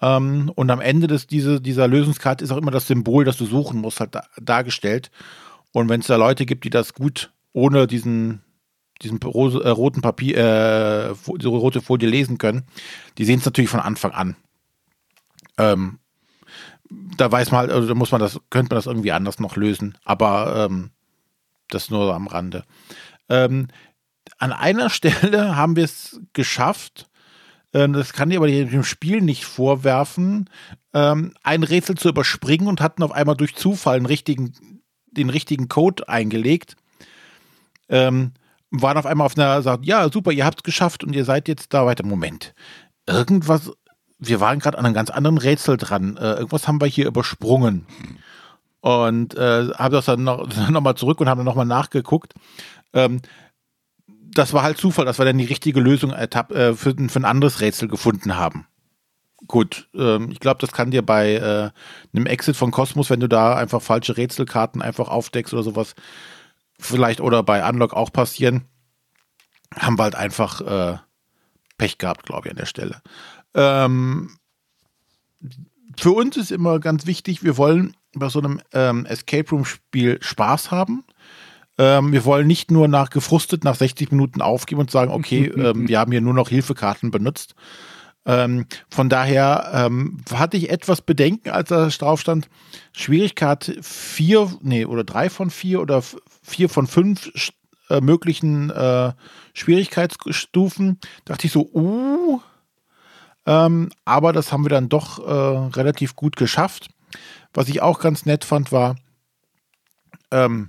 Ähm, und am Ende des, diese, dieser Lösungskarte ist auch immer das Symbol, das du suchen musst, halt da, dargestellt. Und wenn es da Leute gibt, die das gut ohne diesen, diesen rose, äh, roten Papier, äh, diese rote Folie lesen können, die sehen es natürlich von Anfang an. Ähm, da weiß man halt, also da muss man das, könnte man das irgendwie anders noch lösen. Aber ähm, das nur am Rande. Ähm, an einer <laughs> Stelle haben wir es geschafft, das kann ich aber dem Spiel nicht vorwerfen, ähm, ein Rätsel zu überspringen und hatten auf einmal durch Zufall einen richtigen, den richtigen Code eingelegt. Ähm, waren auf einmal auf einer, sagt, ja, super, ihr habt es geschafft und ihr seid jetzt da weiter. Moment, irgendwas, wir waren gerade an einem ganz anderen Rätsel dran. Äh, irgendwas haben wir hier übersprungen. Und äh, habe das dann noch, <laughs> noch zurück und habe dann nochmal nachgeguckt. Ähm, das war halt Zufall, dass wir dann die richtige Lösung ertapp, äh, für, für ein anderes Rätsel gefunden haben. Gut, ähm, ich glaube, das kann dir bei äh, einem Exit von Cosmos, wenn du da einfach falsche Rätselkarten einfach aufdeckst oder sowas, vielleicht oder bei Unlock auch passieren. Haben wir halt einfach äh, Pech gehabt, glaube ich, an der Stelle. Ähm, für uns ist immer ganz wichtig, wir wollen bei so einem ähm, Escape Room-Spiel Spaß haben. Ähm, wir wollen nicht nur nach gefrustet nach 60 Minuten aufgeben und sagen, okay, <laughs> ähm, wir haben hier nur noch Hilfekarten benutzt. Ähm, von daher ähm, hatte ich etwas Bedenken, als da drauf stand, Schwierigkeit 4, nee, oder 3 von 4 oder 4 von 5 äh, möglichen äh, Schwierigkeitsstufen. Dachte ich so, uh, ähm, aber das haben wir dann doch äh, relativ gut geschafft. Was ich auch ganz nett fand, war, ähm,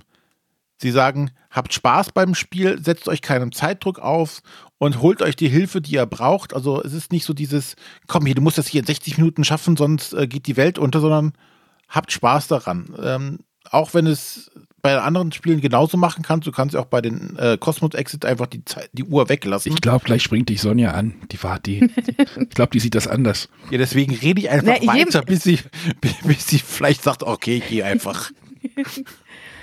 sie sagen, habt Spaß beim Spiel, setzt euch keinen Zeitdruck auf und holt euch die Hilfe, die ihr braucht. Also es ist nicht so dieses, komm hier, du musst das hier in 60 Minuten schaffen, sonst äh, geht die Welt unter, sondern habt Spaß daran. Ähm, auch wenn es bei anderen Spielen genauso machen kannst, du kannst ja auch bei den äh, Cosmos Exit einfach die, Zeit, die Uhr weglassen. Ich glaube, gleich springt dich Sonja an. Die war die. <laughs> ich glaube, die sieht das anders. Ja, deswegen rede ich einfach Na, weiter, bis sie, <laughs> bis sie vielleicht sagt, okay, ich gehe einfach. <laughs>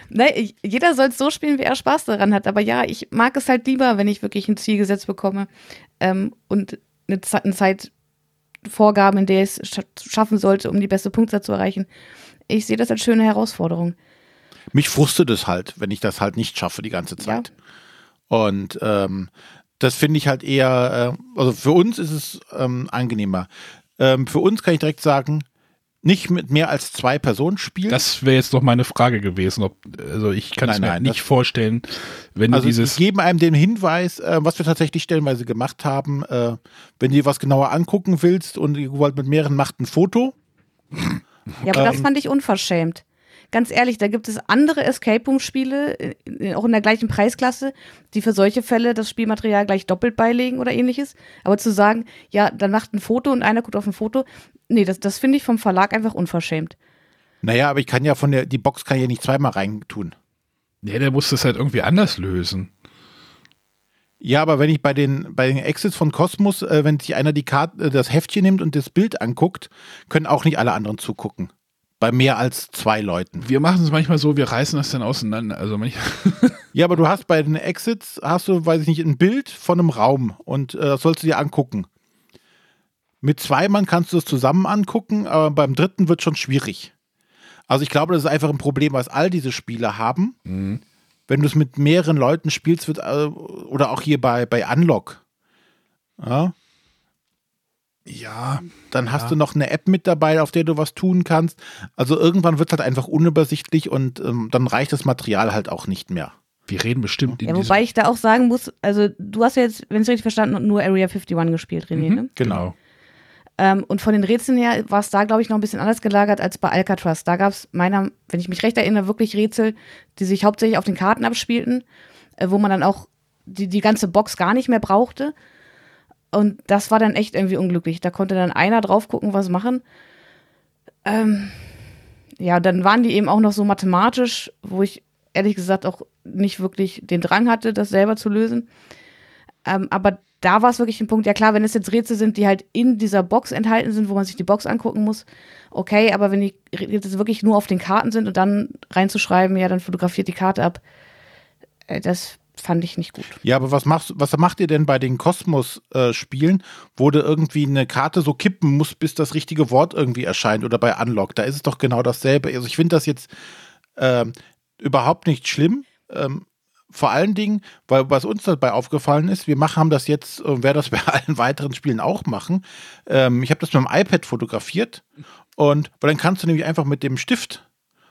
Ne, jeder soll es so spielen, wie er Spaß daran hat. Aber ja, ich mag es halt lieber, wenn ich wirklich ein Ziel gesetzt bekomme ähm, und eine, eine Zeitvorgabe, in der ich es scha schaffen sollte, um die beste Punktzahl zu erreichen. Ich sehe das als schöne Herausforderung. Mich frustet es halt, wenn ich das halt nicht schaffe die ganze Zeit. Und ähm, das finde ich halt eher, äh, also für uns ist es ähm, angenehmer. Ähm, für uns kann ich direkt sagen, nicht mit mehr als zwei Personen spielen. Das wäre jetzt noch meine Frage gewesen. Ob, also ich kann es mir nein, nicht das- vorstellen, wenn also du dieses. die geben einem den Hinweis, äh, was wir tatsächlich stellenweise gemacht haben. Äh, wenn du dir was genauer angucken willst und ihr wollt mit mehreren, macht ein Foto. Ja, aber das Ähm. fand ich unverschämt. Ganz ehrlich, da gibt es andere Escape Room-Spiele, äh, auch in der gleichen Preisklasse, die für solche Fälle das Spielmaterial gleich doppelt beilegen oder ähnliches. Aber zu sagen, ja, dann macht ein Foto und einer guckt auf ein Foto, nee, das, das finde ich vom Verlag einfach unverschämt. Naja, aber ich kann ja von der, die Box kann ich ja nicht zweimal reintun. Nee, der muss das halt irgendwie anders lösen. Ja, aber wenn ich bei den, bei den Exits von Cosmos, äh, wenn sich einer die Karte, äh, das Heftchen nimmt und das Bild anguckt, können auch nicht alle anderen zugucken. Bei mehr als zwei Leuten. Wir machen es manchmal so, wir reißen das dann auseinander. Also <laughs> Ja, aber du hast bei den Exits, hast du, weiß ich nicht, ein Bild von einem Raum und äh, das sollst du dir angucken. Mit zwei Mann kannst du es zusammen angucken, aber beim dritten wird schon schwierig. Also ich glaube, das ist einfach ein Problem, was all diese Spiele haben. Wenn du es mit mehreren Leuten spielst, wird, äh, oder auch hier bei, bei Unlock. Ja, ja, dann hast du noch eine App mit dabei, auf der du was tun kannst. Also irgendwann wird es halt einfach unübersichtlich und ähm, dann reicht das Material halt auch nicht mehr. wir reden bestimmt Ja, wobei ich da auch sagen muss, also du hast ja jetzt, wenn ich es richtig verstanden habe, nur Area 51 gespielt, René, ne? Genau. Ähm, und von den Rätseln her war es da, glaube ich, noch ein bisschen anders gelagert als bei Alcatraz. Da gab es meiner, wenn ich mich recht erinnere, wirklich Rätsel, die sich hauptsächlich auf den Karten abspielten, äh, wo man dann auch die, die ganze Box gar nicht mehr brauchte. Und das war dann echt irgendwie unglücklich. Da konnte dann einer drauf gucken, was machen. Ähm, ja, dann waren die eben auch noch so mathematisch, wo ich ehrlich gesagt auch nicht wirklich den Drang hatte, das selber zu lösen. Ähm, aber da war es wirklich ein Punkt, ja klar, wenn es jetzt Rätsel sind, die halt in dieser Box enthalten sind, wo man sich die Box angucken muss, okay, aber wenn die Rätsel wirklich nur auf den Karten sind und dann reinzuschreiben, ja, dann fotografiert die Karte ab, äh, das fand ich nicht gut. Ja, aber was machst was macht ihr denn bei den Kosmos-Spielen, wo du irgendwie eine Karte so kippen musst, bis das richtige Wort irgendwie erscheint oder bei Unlock? Da ist es doch genau dasselbe. Also ich finde das jetzt ähm, überhaupt nicht schlimm. Ähm, vor allen Dingen, weil was uns dabei aufgefallen ist, wir machen, haben das jetzt, und werden das <laughs> bei allen weiteren Spielen auch machen. Ähm, ich habe das mit dem iPad fotografiert und weil dann kannst du nämlich einfach mit dem Stift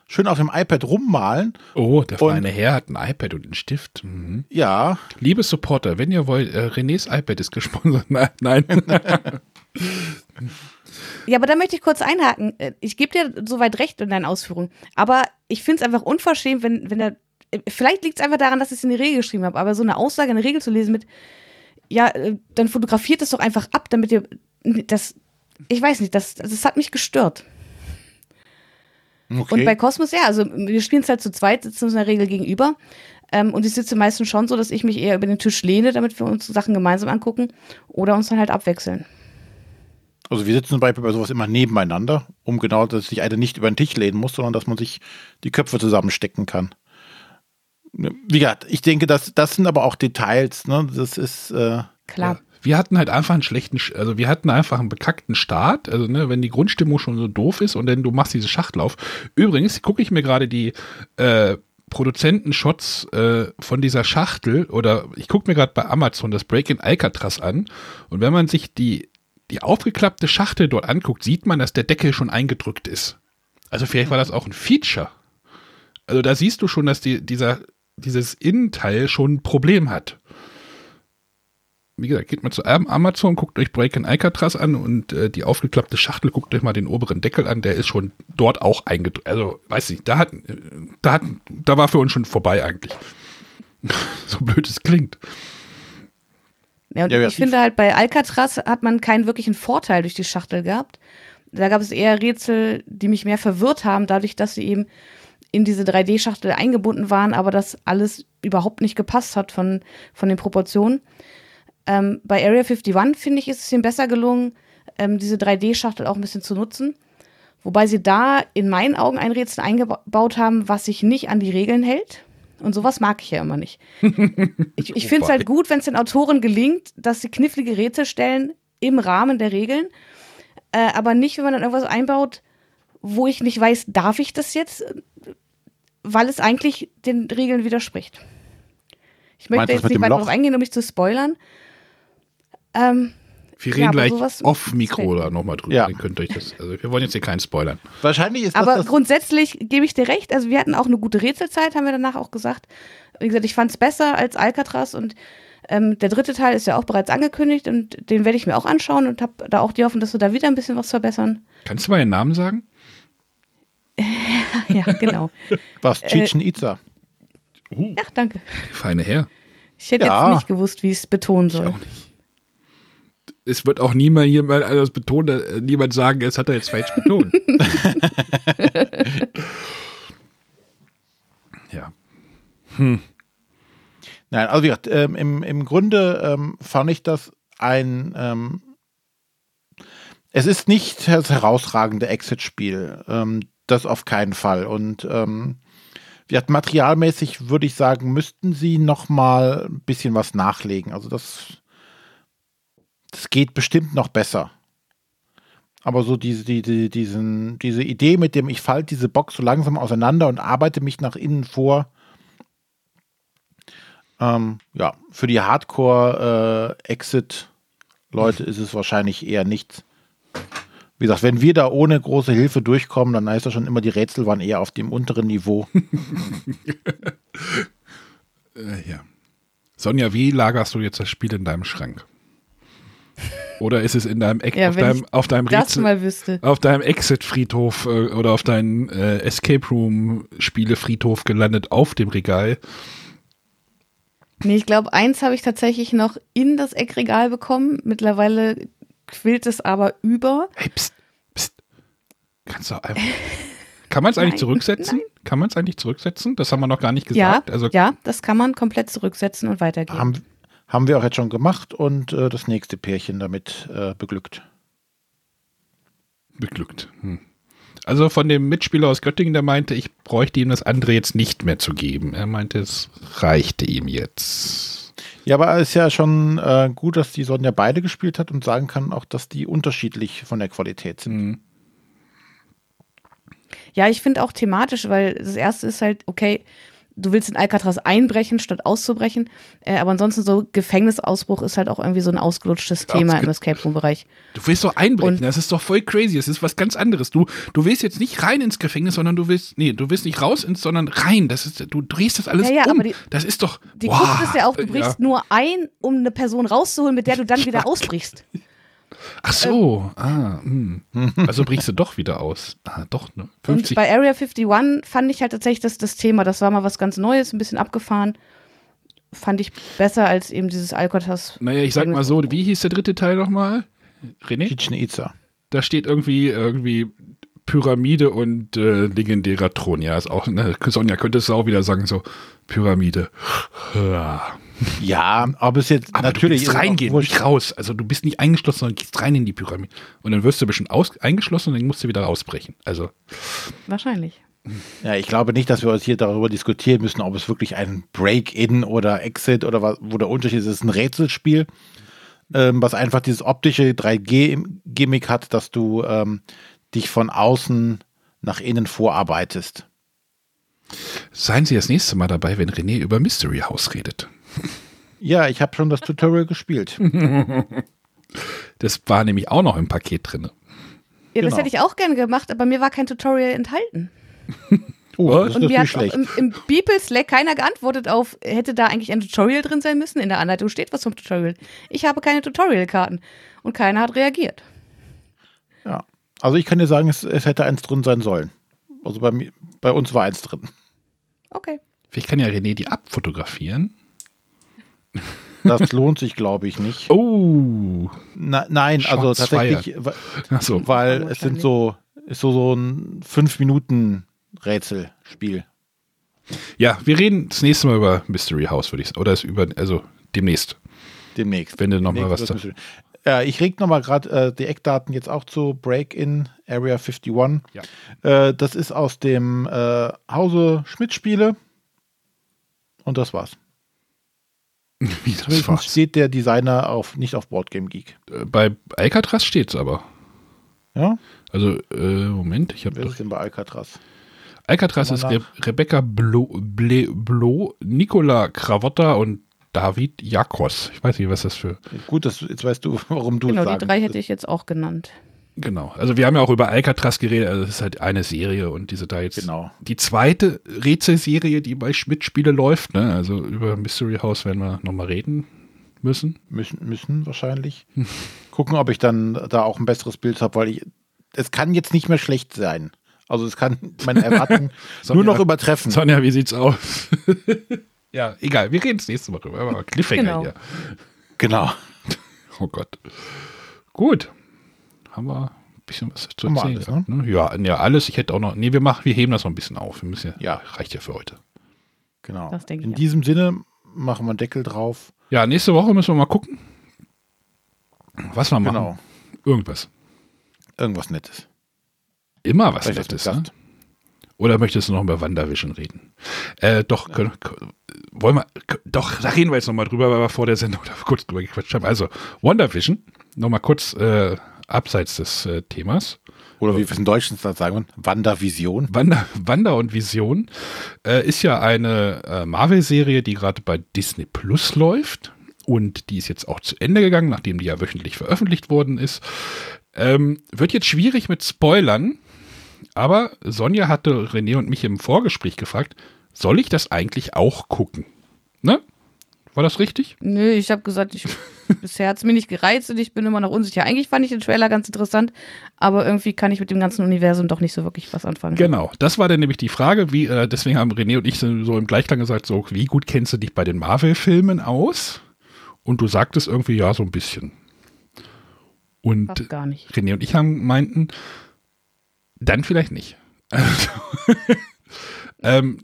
schön auf dem iPad rummalen. Oh, der feine Herr hat ein iPad und einen Stift. Mhm. Ja. Liebe Supporter, wenn ihr wollt, äh, Renés iPad ist gesponsert. <laughs> Nein. nein. Ja, aber da möchte ich kurz einhaken. Äh, ich gebe dir soweit recht in deinen Ausführungen. Aber ich finde es einfach unverschämt, wenn, wenn er. Vielleicht liegt es einfach daran, dass ich es in die Regel geschrieben habe, aber so eine Aussage in der Regel zu lesen mit, ja, äh, dann fotografiert es doch einfach ab, damit ihr. Das. Ich weiß nicht, das, das hat mich gestört. Okay. Und bei Cosmos, ja, also wir spielen es halt zu zweit, sitzen uns in der Regel gegenüber. Ähm, und ich sitze meistens schon so, dass ich mich eher über den Tisch lehne, damit wir uns Sachen gemeinsam angucken oder uns dann halt abwechseln. Also wir sitzen zum Beispiel bei sowas immer nebeneinander, um genau, dass sich einer nicht über den Tisch lehnen muss, sondern dass man sich die Köpfe zusammenstecken kann. Wie gesagt, ich denke, das, das sind aber auch Details, ne? Das ist äh, klar. Ja. Wir hatten halt einfach einen schlechten, also wir hatten einfach einen bekackten Start. Also, ne, wenn die Grundstimmung schon so doof ist und dann du machst diese Schachtlauf. Übrigens gucke ich mir gerade die äh, Produzentenshots äh, von dieser Schachtel oder ich gucke mir gerade bei Amazon das Break in Alcatraz an und wenn man sich die die aufgeklappte Schachtel dort anguckt, sieht man, dass der Deckel schon eingedrückt ist. Also vielleicht war das auch ein Feature. Also da siehst du schon, dass die, dieser, dieses Innenteil schon ein Problem hat. Wie gesagt, geht mal zu Amazon, guckt euch Break in Alcatraz an und äh, die aufgeklappte Schachtel, guckt euch mal den oberen Deckel an, der ist schon dort auch eingedrückt. Also, weiß nicht, da hat, da hat, da war für uns schon vorbei eigentlich. <laughs> so blöd es klingt. Ja, und ja, ich finde halt bei Alcatraz hat man keinen wirklichen Vorteil durch die Schachtel gehabt. Da gab es eher Rätsel, die mich mehr verwirrt haben, dadurch, dass sie eben in diese 3D-Schachtel eingebunden waren, aber das alles überhaupt nicht gepasst hat von, von den Proportionen. Ähm, bei Area 51, finde ich, ist es ihnen besser gelungen, ähm, diese 3D-Schachtel auch ein bisschen zu nutzen. Wobei sie da in meinen Augen ein Rätsel eingebaut haben, was sich nicht an die Regeln hält. Und sowas mag ich ja immer nicht. <laughs> Ich, ich finde es halt gut, wenn es den Autoren gelingt, dass sie knifflige Rätsel stellen im Rahmen der Regeln, äh, aber nicht, wenn man dann irgendwas einbaut, wo ich nicht weiß, darf ich das jetzt, weil es eigentlich den Regeln widerspricht. Ich möchte jetzt nicht weiter darauf eingehen, um mich zu spoilern. Ähm, wir reden ja, gleich off-Mikro da nochmal drüber. Ja. Dann könnt euch das, also wir wollen jetzt hier keinen spoilern. Wahrscheinlich ist das Aber das grundsätzlich gebe ich dir recht. Also wir hatten auch eine gute Rätselzeit, haben wir danach auch gesagt. Wie gesagt, ich fand es besser als Alcatraz und ähm, der dritte Teil ist ja auch bereits angekündigt und den werde ich mir auch anschauen und habe da auch die Hoffnung, dass wir da wieder ein bisschen was verbessern. Kannst du mal den Namen sagen? <laughs> ja, genau. Was? Chichen Itza. Uh, ja, danke. Feine Herr. Ich hätte ja. jetzt nicht gewusst, wie ich es betonen soll. Ich auch nicht es wird auch niemand jemand anders betonen, äh, niemand sagen, es hat er jetzt falsch betont. <laughs> ja. Hm. Nein, also wie gesagt, ähm, im, im Grunde ähm, fand ich das ein ähm, es ist nicht das herausragende Exit-Spiel. Das auf keinen Fall. Und ähm, wie materialmäßig würde ich sagen, müssten sie noch mal ein bisschen was nachlegen. Also das das geht bestimmt noch besser. Aber so diese, die, diesen, diese Idee, mit dem ich falte diese Box so langsam auseinander und arbeite mich nach innen vor, ähm, ja, für die Hardcore-Exit-Leute äh, ist es wahrscheinlich eher nichts. Wie gesagt, wenn wir da ohne große Hilfe durchkommen, dann heißt das schon immer, die Rätsel waren eher auf dem unteren Niveau. <laughs> äh, ja. Sonja, wie lagerst du jetzt das Spiel in deinem Schrank? Oder ist es in deinem, Eck, ja, auf, deinem auf deinem Rätsel, auf deinem Exit-Friedhof äh, oder auf deinem äh, Escape Room-Spiele-Friedhof gelandet auf dem Regal? Nee, ich glaube, eins habe ich tatsächlich noch in das Eckregal bekommen. Mittlerweile quillt es aber über. Hey, pst, pst. Kannst du einfach. Kann man es eigentlich Nein, zurücksetzen? Kann man es eigentlich zurücksetzen? Das haben wir noch gar nicht Ja, gesagt. also ja, das kann man komplett zurücksetzen und weitergeben. Haben, haben wir auch jetzt schon gemacht und äh, das nächste Pärchen damit äh, beglückt. beglückt. Hm. Also von dem Mitspieler aus Göttingen, der meinte, ich bräuchte ihm das andere jetzt nicht mehr zu geben. Er meinte, es reichte ihm jetzt. Ja, aber es ist ja schon äh, gut, dass die Sonja beide gespielt hat und sagen kann auch, dass die unterschiedlich von der Qualität sind. Hm. Ja, ich finde auch thematisch, weil das erste ist halt, okay, du willst in Alcatraz einbrechen, statt auszubrechen. Äh, aber ansonsten so Gefängnisausbruch ist halt auch irgendwie so ein ausgelutschtes Thema Ausge- im Escape Room-Bereich. Du willst doch einbrechen, Und- das ist doch voll crazy. Das ist was ganz anderes. Du, du willst jetzt nicht rein ins Gefängnis, sondern du willst, nee, du willst nicht raus ins, sondern rein. Das ist, du drehst das alles Ja, ja, um. aber die- das ist doch. Die Boah, Kunst ist ja auch, du brichst nur ein, um eine Person rauszuholen, mit der du dann wieder ausbrichst. <laughs> Ach so, ah, hm. also brichst du doch wieder aus. Ah, doch, ne? Und 50. bei Area 51 fand ich halt tatsächlich das, das Thema, das war mal was ganz Neues, ein bisschen abgefahren. Fand ich besser als eben dieses Alcatraz. Naja, ich sag mal so, wie hieß der dritte Teil nochmal? René? Chichen Itza. Da steht irgendwie, irgendwie Pyramide und äh, legendärer Thron. Ja, ist auch, ne, Sonja könntest du auch wieder sagen, so, Pyramide. Ja. Ja, aber es jetzt Aber natürlich du auch reingehen, nicht raus. Also du bist nicht eingeschlossen, sondern gehst rein in die Pyramide. Und dann wirst du ein bisschen aus, eingeschlossen und dann musst du wieder rausbrechen. Also, Wahrscheinlich. Ja, ich glaube nicht, dass wir uns hier darüber diskutieren müssen, ob es wirklich ein Break-In oder Exit oder was, wo der Unterschied ist. Es ist ein Rätselspiel, ähm, was einfach dieses optische 3G-Gimmick hat, dass du ähm, dich von außen nach innen vorarbeitest. seien Sie das nächste Mal dabei, wenn René über Mystery House redet. Ja, ich habe schon das Tutorial gespielt. <laughs> Das war nämlich auch noch im Paket drin. Ja, das Genau. hätte ich auch gerne gemacht, aber mir war kein Tutorial enthalten. Oh, das ist Und mir natürlich hat schlecht. im, im Beeple Slack keiner geantwortet auf, hätte da eigentlich ein Tutorial drin sein müssen? In der Anleitung steht was vom Tutorial. Ich habe keine Tutorial-Karten und keiner hat reagiert. Ja. Also ich kann dir sagen, es, es hätte eins drin sein sollen. Also bei, mir, bei uns war eins drin. Okay. Vielleicht kann ja René die abfotografieren. Das lohnt sich, glaube ich, nicht. Oh. Na, nein, also Shots tatsächlich, Achso. weil es sind so, ist so, so ein fünf Minuten Rätselspiel. Ja, wir reden das nächste Mal über Mystery House, würde ich sagen. Oder es über, also demnächst. Demnächst. Wenn du noch mal Demnächst was bisschen- Ja, ich reg noch mal gerade äh, die Eckdaten jetzt auch zu Break-In Area 51. Ja. Äh, das ist aus dem äh, Hause Schmidt-Spiele. Und das war's. Wie das Zumindest steht der Designer auf, nicht auf Boardgame Geek. Äh, Bei Alcatraz steht's aber. Ja? Also, äh, Moment, ich habe Wer doch. ist denn bei Alcatraz? Alcatraz ist Re Rebecca Blo, Ble, Blo, Nicola Kravotta und David Jakos. Ich weiß nicht, was das für. Gut, das, jetzt weißt du, <laughs> warum du Genau, es die drei hätte ich jetzt auch genannt. Genau. Also, wir haben ja auch über Alcatraz geredet. Also, es ist halt eine Serie und diese da jetzt. Genau. Die zweite Rätselserie, die bei Schmidt-Spiele läuft. Ne? Also, über Mystery House werden wir nochmal reden müssen. Müssen, müssen wahrscheinlich. <laughs> Gucken, ob ich dann da auch ein besseres Bild habe, weil ich, es kann jetzt nicht mehr schlecht sein. Also es kann meine <laughs> Erwartungen nur noch übertreffen. Sonja, wie sieht's aus? <laughs> ja, egal. Wir reden das nächste Mal drüber. Cliffhanger Genau. hier. Genau. Oh Gott. Gut. Haben wir ein bisschen was zu Haben wir erzählen alles, gehabt, ne? Ja, ja, alles. Ich hätte auch noch. Nee, wir machen, wir heben das noch ein bisschen auf. Wir müssen ja, Ja. reicht ja für heute. Genau. Das denke ich In auch. diesem Sinne machen wir einen Deckel drauf. Ja, nächste Woche müssen wir mal gucken. Was wir machen. Genau. Irgendwas. Irgendwas Nettes. Immer was Vielleicht Nettes, ne? Oder möchtest du noch über Wandervision reden? Äh, doch, können, wollen wir, doch, da reden wir jetzt nochmal drüber, weil wir vor der Sendung <laughs> da kurz drüber gequatscht haben. Also, WandaVision, nochmal kurz äh, abseits des äh, Themas. Oder wie wir es in Deutschland sagen, Wandervision. Wander, Wander und Vision äh, ist ja eine äh, Marvel-Serie, die gerade bei Disney Plus läuft. Und die ist jetzt auch zu Ende gegangen, nachdem die ja wöchentlich veröffentlicht worden ist. Ähm, wird jetzt schwierig mit Spoilern, aber Sonja hatte René und mich im Vorgespräch gefragt, soll ich das eigentlich auch gucken? Ne? War das richtig? Nö, ich habe gesagt, ich, <laughs> bisher hat es mir nicht gereizt und ich bin immer noch unsicher. Eigentlich fand ich den Trailer ganz interessant, aber irgendwie kann ich mit dem ganzen Universum doch nicht so wirklich was anfangen. Genau, das war dann nämlich die Frage, wie, äh, deswegen haben René und ich so, im Gleichklang gesagt, so, wie gut kennst du dich bei den Marvel-Filmen aus? Und du sagtest irgendwie, ja, so ein bisschen. Und Fast gar nicht. René und ich haben meinten, dann vielleicht nicht. <laughs> Ähm,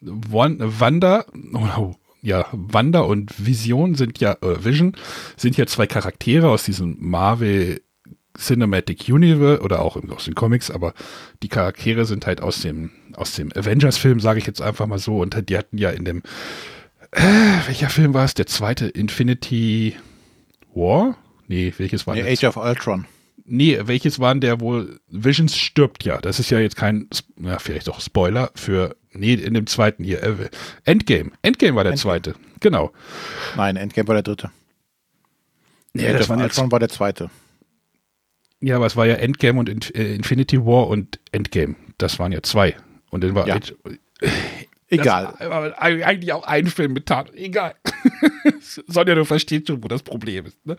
Wan- Wanda, oh, ja, Wanda und Vision sind ja, äh, Vision sind ja zwei Charaktere aus diesem Marvel Cinematic Universe oder auch aus den Comics, aber die Charaktere sind halt aus dem, aus dem Avengers-Film, sage ich jetzt einfach mal so, und die hatten ja in dem, äh, welcher Film war es? Der zweite Infinity War? Nee, welches war Nee? Age of Ultron. Nee, welches waren der wohl? Visions stirbt ja. Das ist ja jetzt kein, ja, vielleicht auch Spoiler für, nee, in dem zweiten hier. Äh, Endgame. Endgame war der Endgame. zweite. Genau. Nein, Endgame war der dritte. Nee, das of waren jetzt, war der zweite. ja, aber es war ja Endgame und äh, Infinity War und Endgame. Das waren ja zwei. Und dann war Ja. Age- Egal. Das war eigentlich auch ein Film mit Tat. Egal. <laughs> Sonja, du verstehst schon, wo das Problem ist. Ne?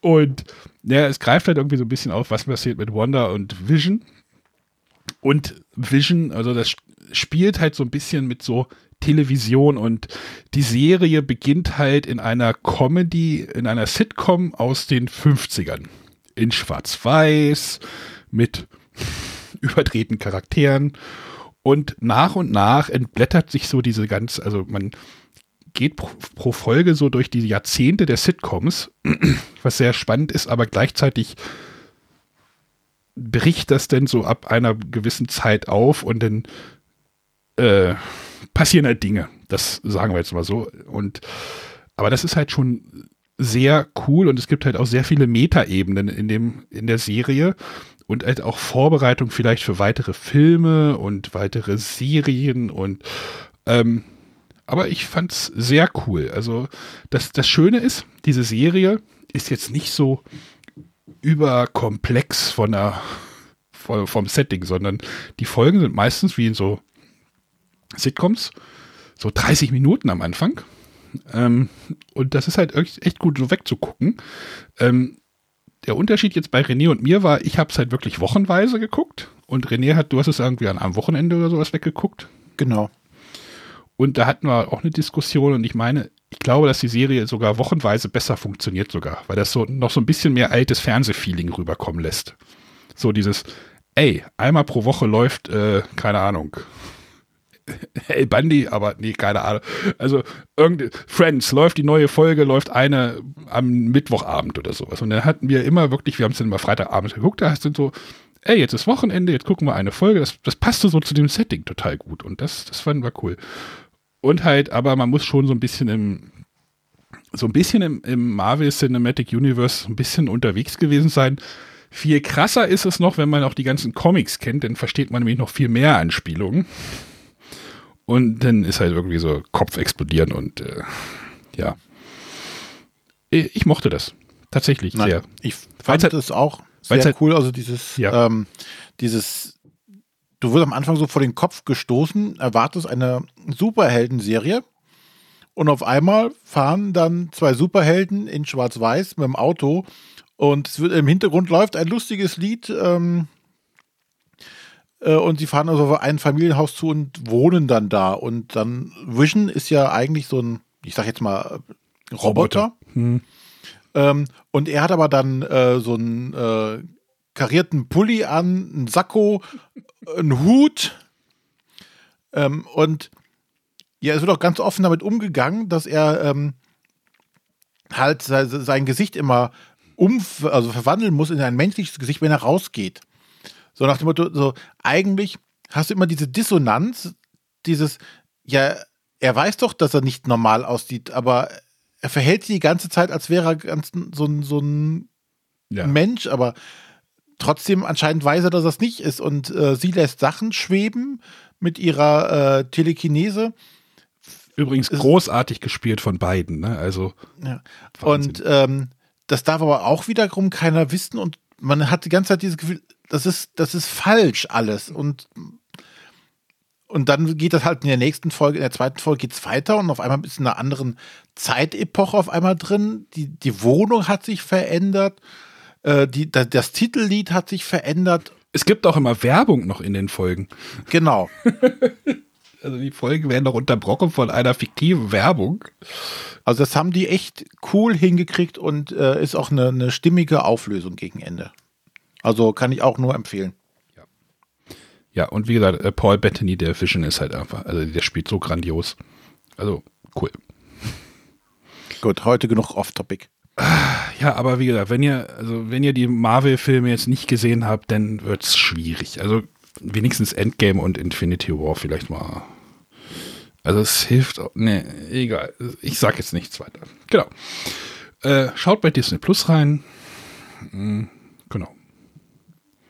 Und ja, es greift halt irgendwie so ein bisschen auf, was passiert mit Wanda und Vision. Und Vision, also das spielt halt so ein bisschen mit so Television und die Serie beginnt halt in einer Comedy, in einer Sitcom aus den 50ern. In Schwarz-Weiß, mit <laughs> überdrehten Charakteren. Und nach und nach entblättert sich so diese ganz, also man geht pro, pro Folge so durch die Jahrzehnte der Sitcoms, <clears throat> was sehr spannend ist, aber gleichzeitig bricht das denn so ab einer gewissen Zeit auf und dann äh, passieren halt Dinge. Das sagen wir jetzt mal so. Und aber das ist halt schon sehr cool und es gibt halt auch sehr viele Metaebenen in dem in der Serie und halt auch Vorbereitung vielleicht für weitere Filme und weitere Serien und ähm, aber ich fand's sehr cool. Also das, das Schöne ist, diese Serie ist jetzt nicht so überkomplex von der, vom Setting, sondern die Folgen sind meistens wie in so Sitcoms, so 30 Minuten am Anfang. Ähm, und das ist halt echt, echt gut so wegzugucken. Ähm, der Unterschied jetzt bei René und mir war, ich habe es halt wirklich wochenweise geguckt und René hat, du hast es irgendwie an einem Wochenende oder sowas weggeguckt. Genau. Und da hatten wir auch eine Diskussion und ich meine, ich glaube, dass die Serie sogar wochenweise besser funktioniert sogar, weil das so noch so ein bisschen mehr altes Fernsehfeeling rüberkommen lässt. So dieses, ey, einmal pro Woche läuft, äh, keine Ahnung, <laughs> El Bandi, aber nee, keine Ahnung. Also irgende Friends läuft die neue Folge, läuft eine am Mittwochabend oder sowas. Und dann hatten wir immer wirklich, wir haben es dann immer Freitagabend geguckt, da sind so, ey, jetzt ist Wochenende, jetzt gucken wir eine Folge. Das, das passte so zu dem Setting total gut. Und das, das fanden wir cool. Und halt, aber man muss schon so ein bisschen im, so ein bisschen im, im Marvel Cinematic Universe ein bisschen unterwegs gewesen sein. Viel krasser ist es noch, wenn man auch die ganzen Comics kennt, dann versteht man nämlich noch viel mehr Anspielungen. Und dann ist halt irgendwie so Kopf explodieren und äh, ja. Ich mochte das. Tatsächlich Nein, sehr. ich fand halt- es auch sehr halt- cool. Also dieses, Ja. ähm, dieses, du wirst am Anfang so vor den Kopf gestoßen, erwartest eine Superhelden-Serie und auf einmal fahren dann zwei Superhelden in Schwarz-Weiß mit dem Auto und wird, im Hintergrund läuft ein lustiges Lied ähm, äh, und sie fahren also auf ein Familienhaus zu und wohnen dann da und dann Vision ist ja eigentlich so ein, ich sag jetzt mal äh, Roboter. Hm. Ähm, und er hat aber dann äh, so einen äh, karierten Pulli an, einen Sakko, einen Hut. Ähm, und ja, es wird auch ganz offen damit umgegangen, dass er ähm, halt se sein Gesicht immer um, also verwandeln muss in ein menschliches Gesicht, wenn er rausgeht. So nach dem Motto, so eigentlich hast du immer diese Dissonanz, dieses, ja, er weiß doch, dass er nicht normal aussieht, aber er verhält sich die ganze Zeit, als wäre er ganz so ein, so ein Ja. Mensch, aber trotzdem anscheinend weiß er, dass das nicht ist. Und äh, sie lässt Sachen schweben mit ihrer äh, Telekinese. Übrigens ist- großartig gespielt von beiden, ne? Also Ja. Und ähm, das darf aber auch wiederum keiner wissen und man hat die ganze Zeit dieses Gefühl, das ist, das ist falsch alles. Und, Und dann geht das halt in der nächsten Folge, in der zweiten Folge geht's weiter und auf einmal ist in einer anderen Zeitepoche auf einmal drin. Die, die Wohnung hat sich verändert, äh, die, das, das Titellied hat sich verändert. Es gibt auch immer Werbung noch in den Folgen. Genau. <laughs> Also die Folgen werden noch unterbrochen von einer fiktiven Werbung. Also das haben die echt cool hingekriegt und äh, ist auch eine, eine stimmige Auflösung gegen Ende. Also kann ich auch nur empfehlen. Ja, und wie gesagt, äh, Paul Bettany, der Vision ist halt einfach, also der spielt so grandios. Also cool. Gut, heute genug off-topic. Ja, aber wie gesagt, wenn ihr, also wenn ihr die Marvel-Filme jetzt nicht gesehen habt, dann wird's schwierig. Also wenigstens Endgame und Infinity War vielleicht mal. Also es hilft, auch- nee, egal. Ich sag jetzt nichts weiter. Genau. Äh, schaut bei Disney Plus rein. Mm, Genau.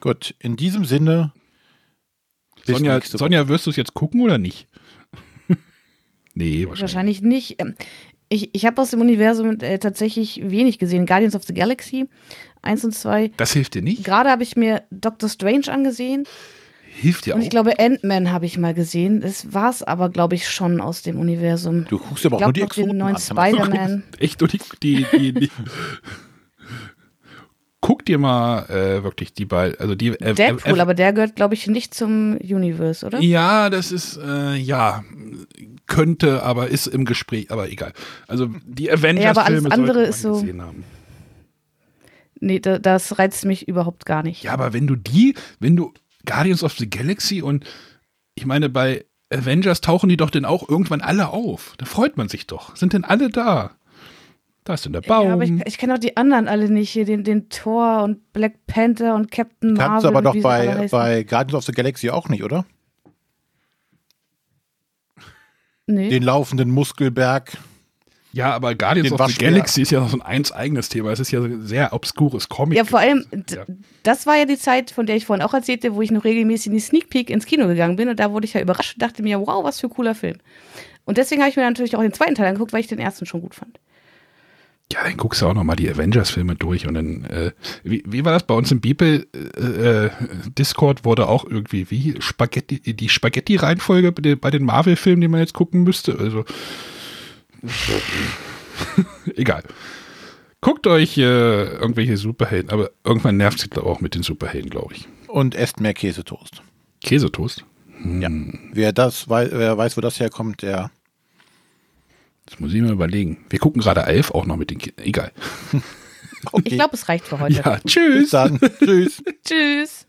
Gut, in diesem Sinne. Sonja. Sonja, wirst du es jetzt gucken oder nicht? <laughs> nee, wahrscheinlich. Wahrscheinlich nicht. Ich, ich habe aus dem Universum äh, tatsächlich wenig gesehen. Guardians of the Galaxy 1 und 2. Das hilft dir nicht? Gerade habe ich mir Doctor Strange angesehen. Hilft dir Und auch. ich glaube, Ant-Man habe ich mal gesehen. Das war es aber, glaube ich, schon aus dem Universum. Du guckst aber Ich auch nur die noch den Exoten neuen an. Spider-Man. <laughs> Echt nur die, die, die, die <laughs> Guck dir mal äh, wirklich die beiden, also die äh, Deadpool, äh, aber der gehört, glaube ich, nicht zum Universe, oder? Ja, das ist, äh, ja, könnte, aber ist im Gespräch, aber egal. Also die Ja, aber alles Avengers-Filme andere ist so- gesehen haben. Nee, da, das reizt mich überhaupt gar nicht. Ja, aber wenn du die, wenn du Guardians of the Galaxy und ich meine, bei Avengers tauchen die doch dann auch irgendwann alle auf. Da freut man sich doch. Sind denn alle da? Da ist denn der Baum. Ja, aber ich, ich kenne auch die anderen alle nicht hier, den, den Thor und Black Panther und Captain Marvel. Kannst du aber doch bei, bei Guardians of the Galaxy auch nicht, oder? nee. Den laufenden Muskelberg. ja, aber Guardians Den of the. Galaxy ist ja noch so ein eins eigenes Thema. Es ist ja so ein sehr obskures Comic. Ja, vor allem, Ja. das war ja die Zeit, von der ich vorhin auch erzählte, wo ich noch regelmäßig in die Sneak Peek ins Kino gegangen bin und da wurde ich ja überrascht und dachte mir, wow, was für ein cooler Film. Und deswegen habe ich mir natürlich auch den zweiten Teil angeguckt, weil ich den ersten schon gut fand. Ja, dann guckst du auch noch mal die Avengers-Filme durch und dann, äh, wie, wie war das bei uns im Bibel äh, äh, Discord wurde auch irgendwie wie Spaghetti, die Spaghetti-Reihenfolge bei den, Marvel-Filmen, die man jetzt gucken müsste. Also <laughs> egal. Guckt euch äh, irgendwelche Superhelden, aber irgendwann nervt es auch mit den Superhelden, glaube ich. Und esst mehr Käsetoast. Käsetoast. Ja. Wer das weiß, wer weiß, wo das herkommt, der. Das muss ich mir überlegen. Wir gucken gerade Alf auch noch mit den Kindern. Egal. <laughs> Okay. Ich glaube, es reicht für heute. Ja, Bis tschüss. dann. <laughs> Tschüss. Tschüss.